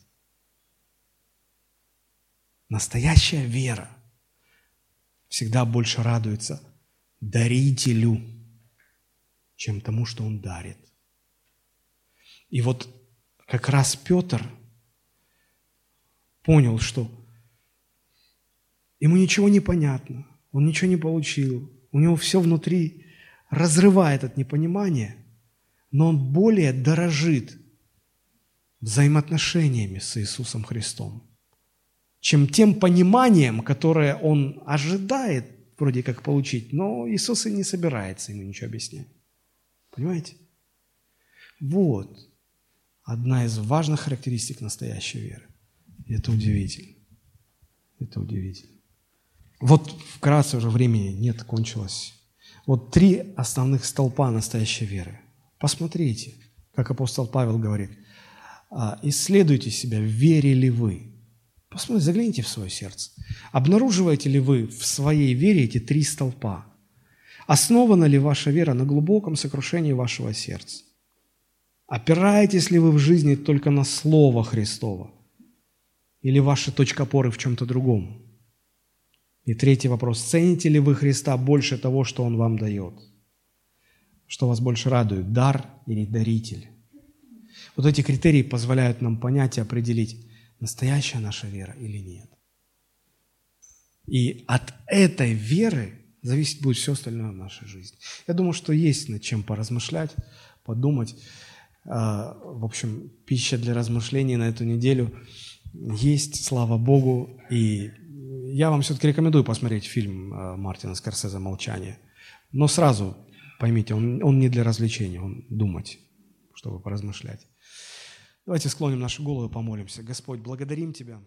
Настоящая вера всегда больше радуется дарителю, чем тому, что он дарит. И вот как раз Петр понял, что ему ничего не понятно, он ничего не получил, у него все внутри разрывает от непонимания, но он более дорожит взаимоотношениями с Иисусом Христом чем тем пониманием, которое он ожидает вроде как получить, но Иисус и не собирается ему ничего объяснять. Понимаете? Вот одна из важных характеристик настоящей веры. И это удивительно. Это удивительно. Вот вкратце уже времени нет, кончилось. Вот три основных столпа настоящей веры. Посмотрите, как апостол Павел говорит, «А, исследуйте себя, верили вы. Посмотрите, загляните в свое сердце. Обнаруживаете ли вы в своей вере эти три столпа? Основана ли ваша вера на глубоком сокрушении вашего сердца? Опираетесь ли вы в жизни только на Слово Христово? Или ваша точка опоры в чем-то другом? И третий вопрос. Цените ли вы Христа больше того, что Он вам дает? Что вас больше радует, дар или даритель? Вот эти критерии позволяют нам понять и определить, настоящая наша вера или нет. И от этой веры зависеть будет все остальное в нашей жизни. Я думаю, что есть над чем поразмышлять, подумать. А, в общем, пища для размышлений на эту неделю есть, слава Богу. И я вам все-таки рекомендую посмотреть фильм а, Мартина Скорсезе «Молчание». Но сразу поймите, он, он не для развлечения, он думать, чтобы поразмышлять. Давайте склоним нашу голову и помолимся. Господь, благодарим Тебя.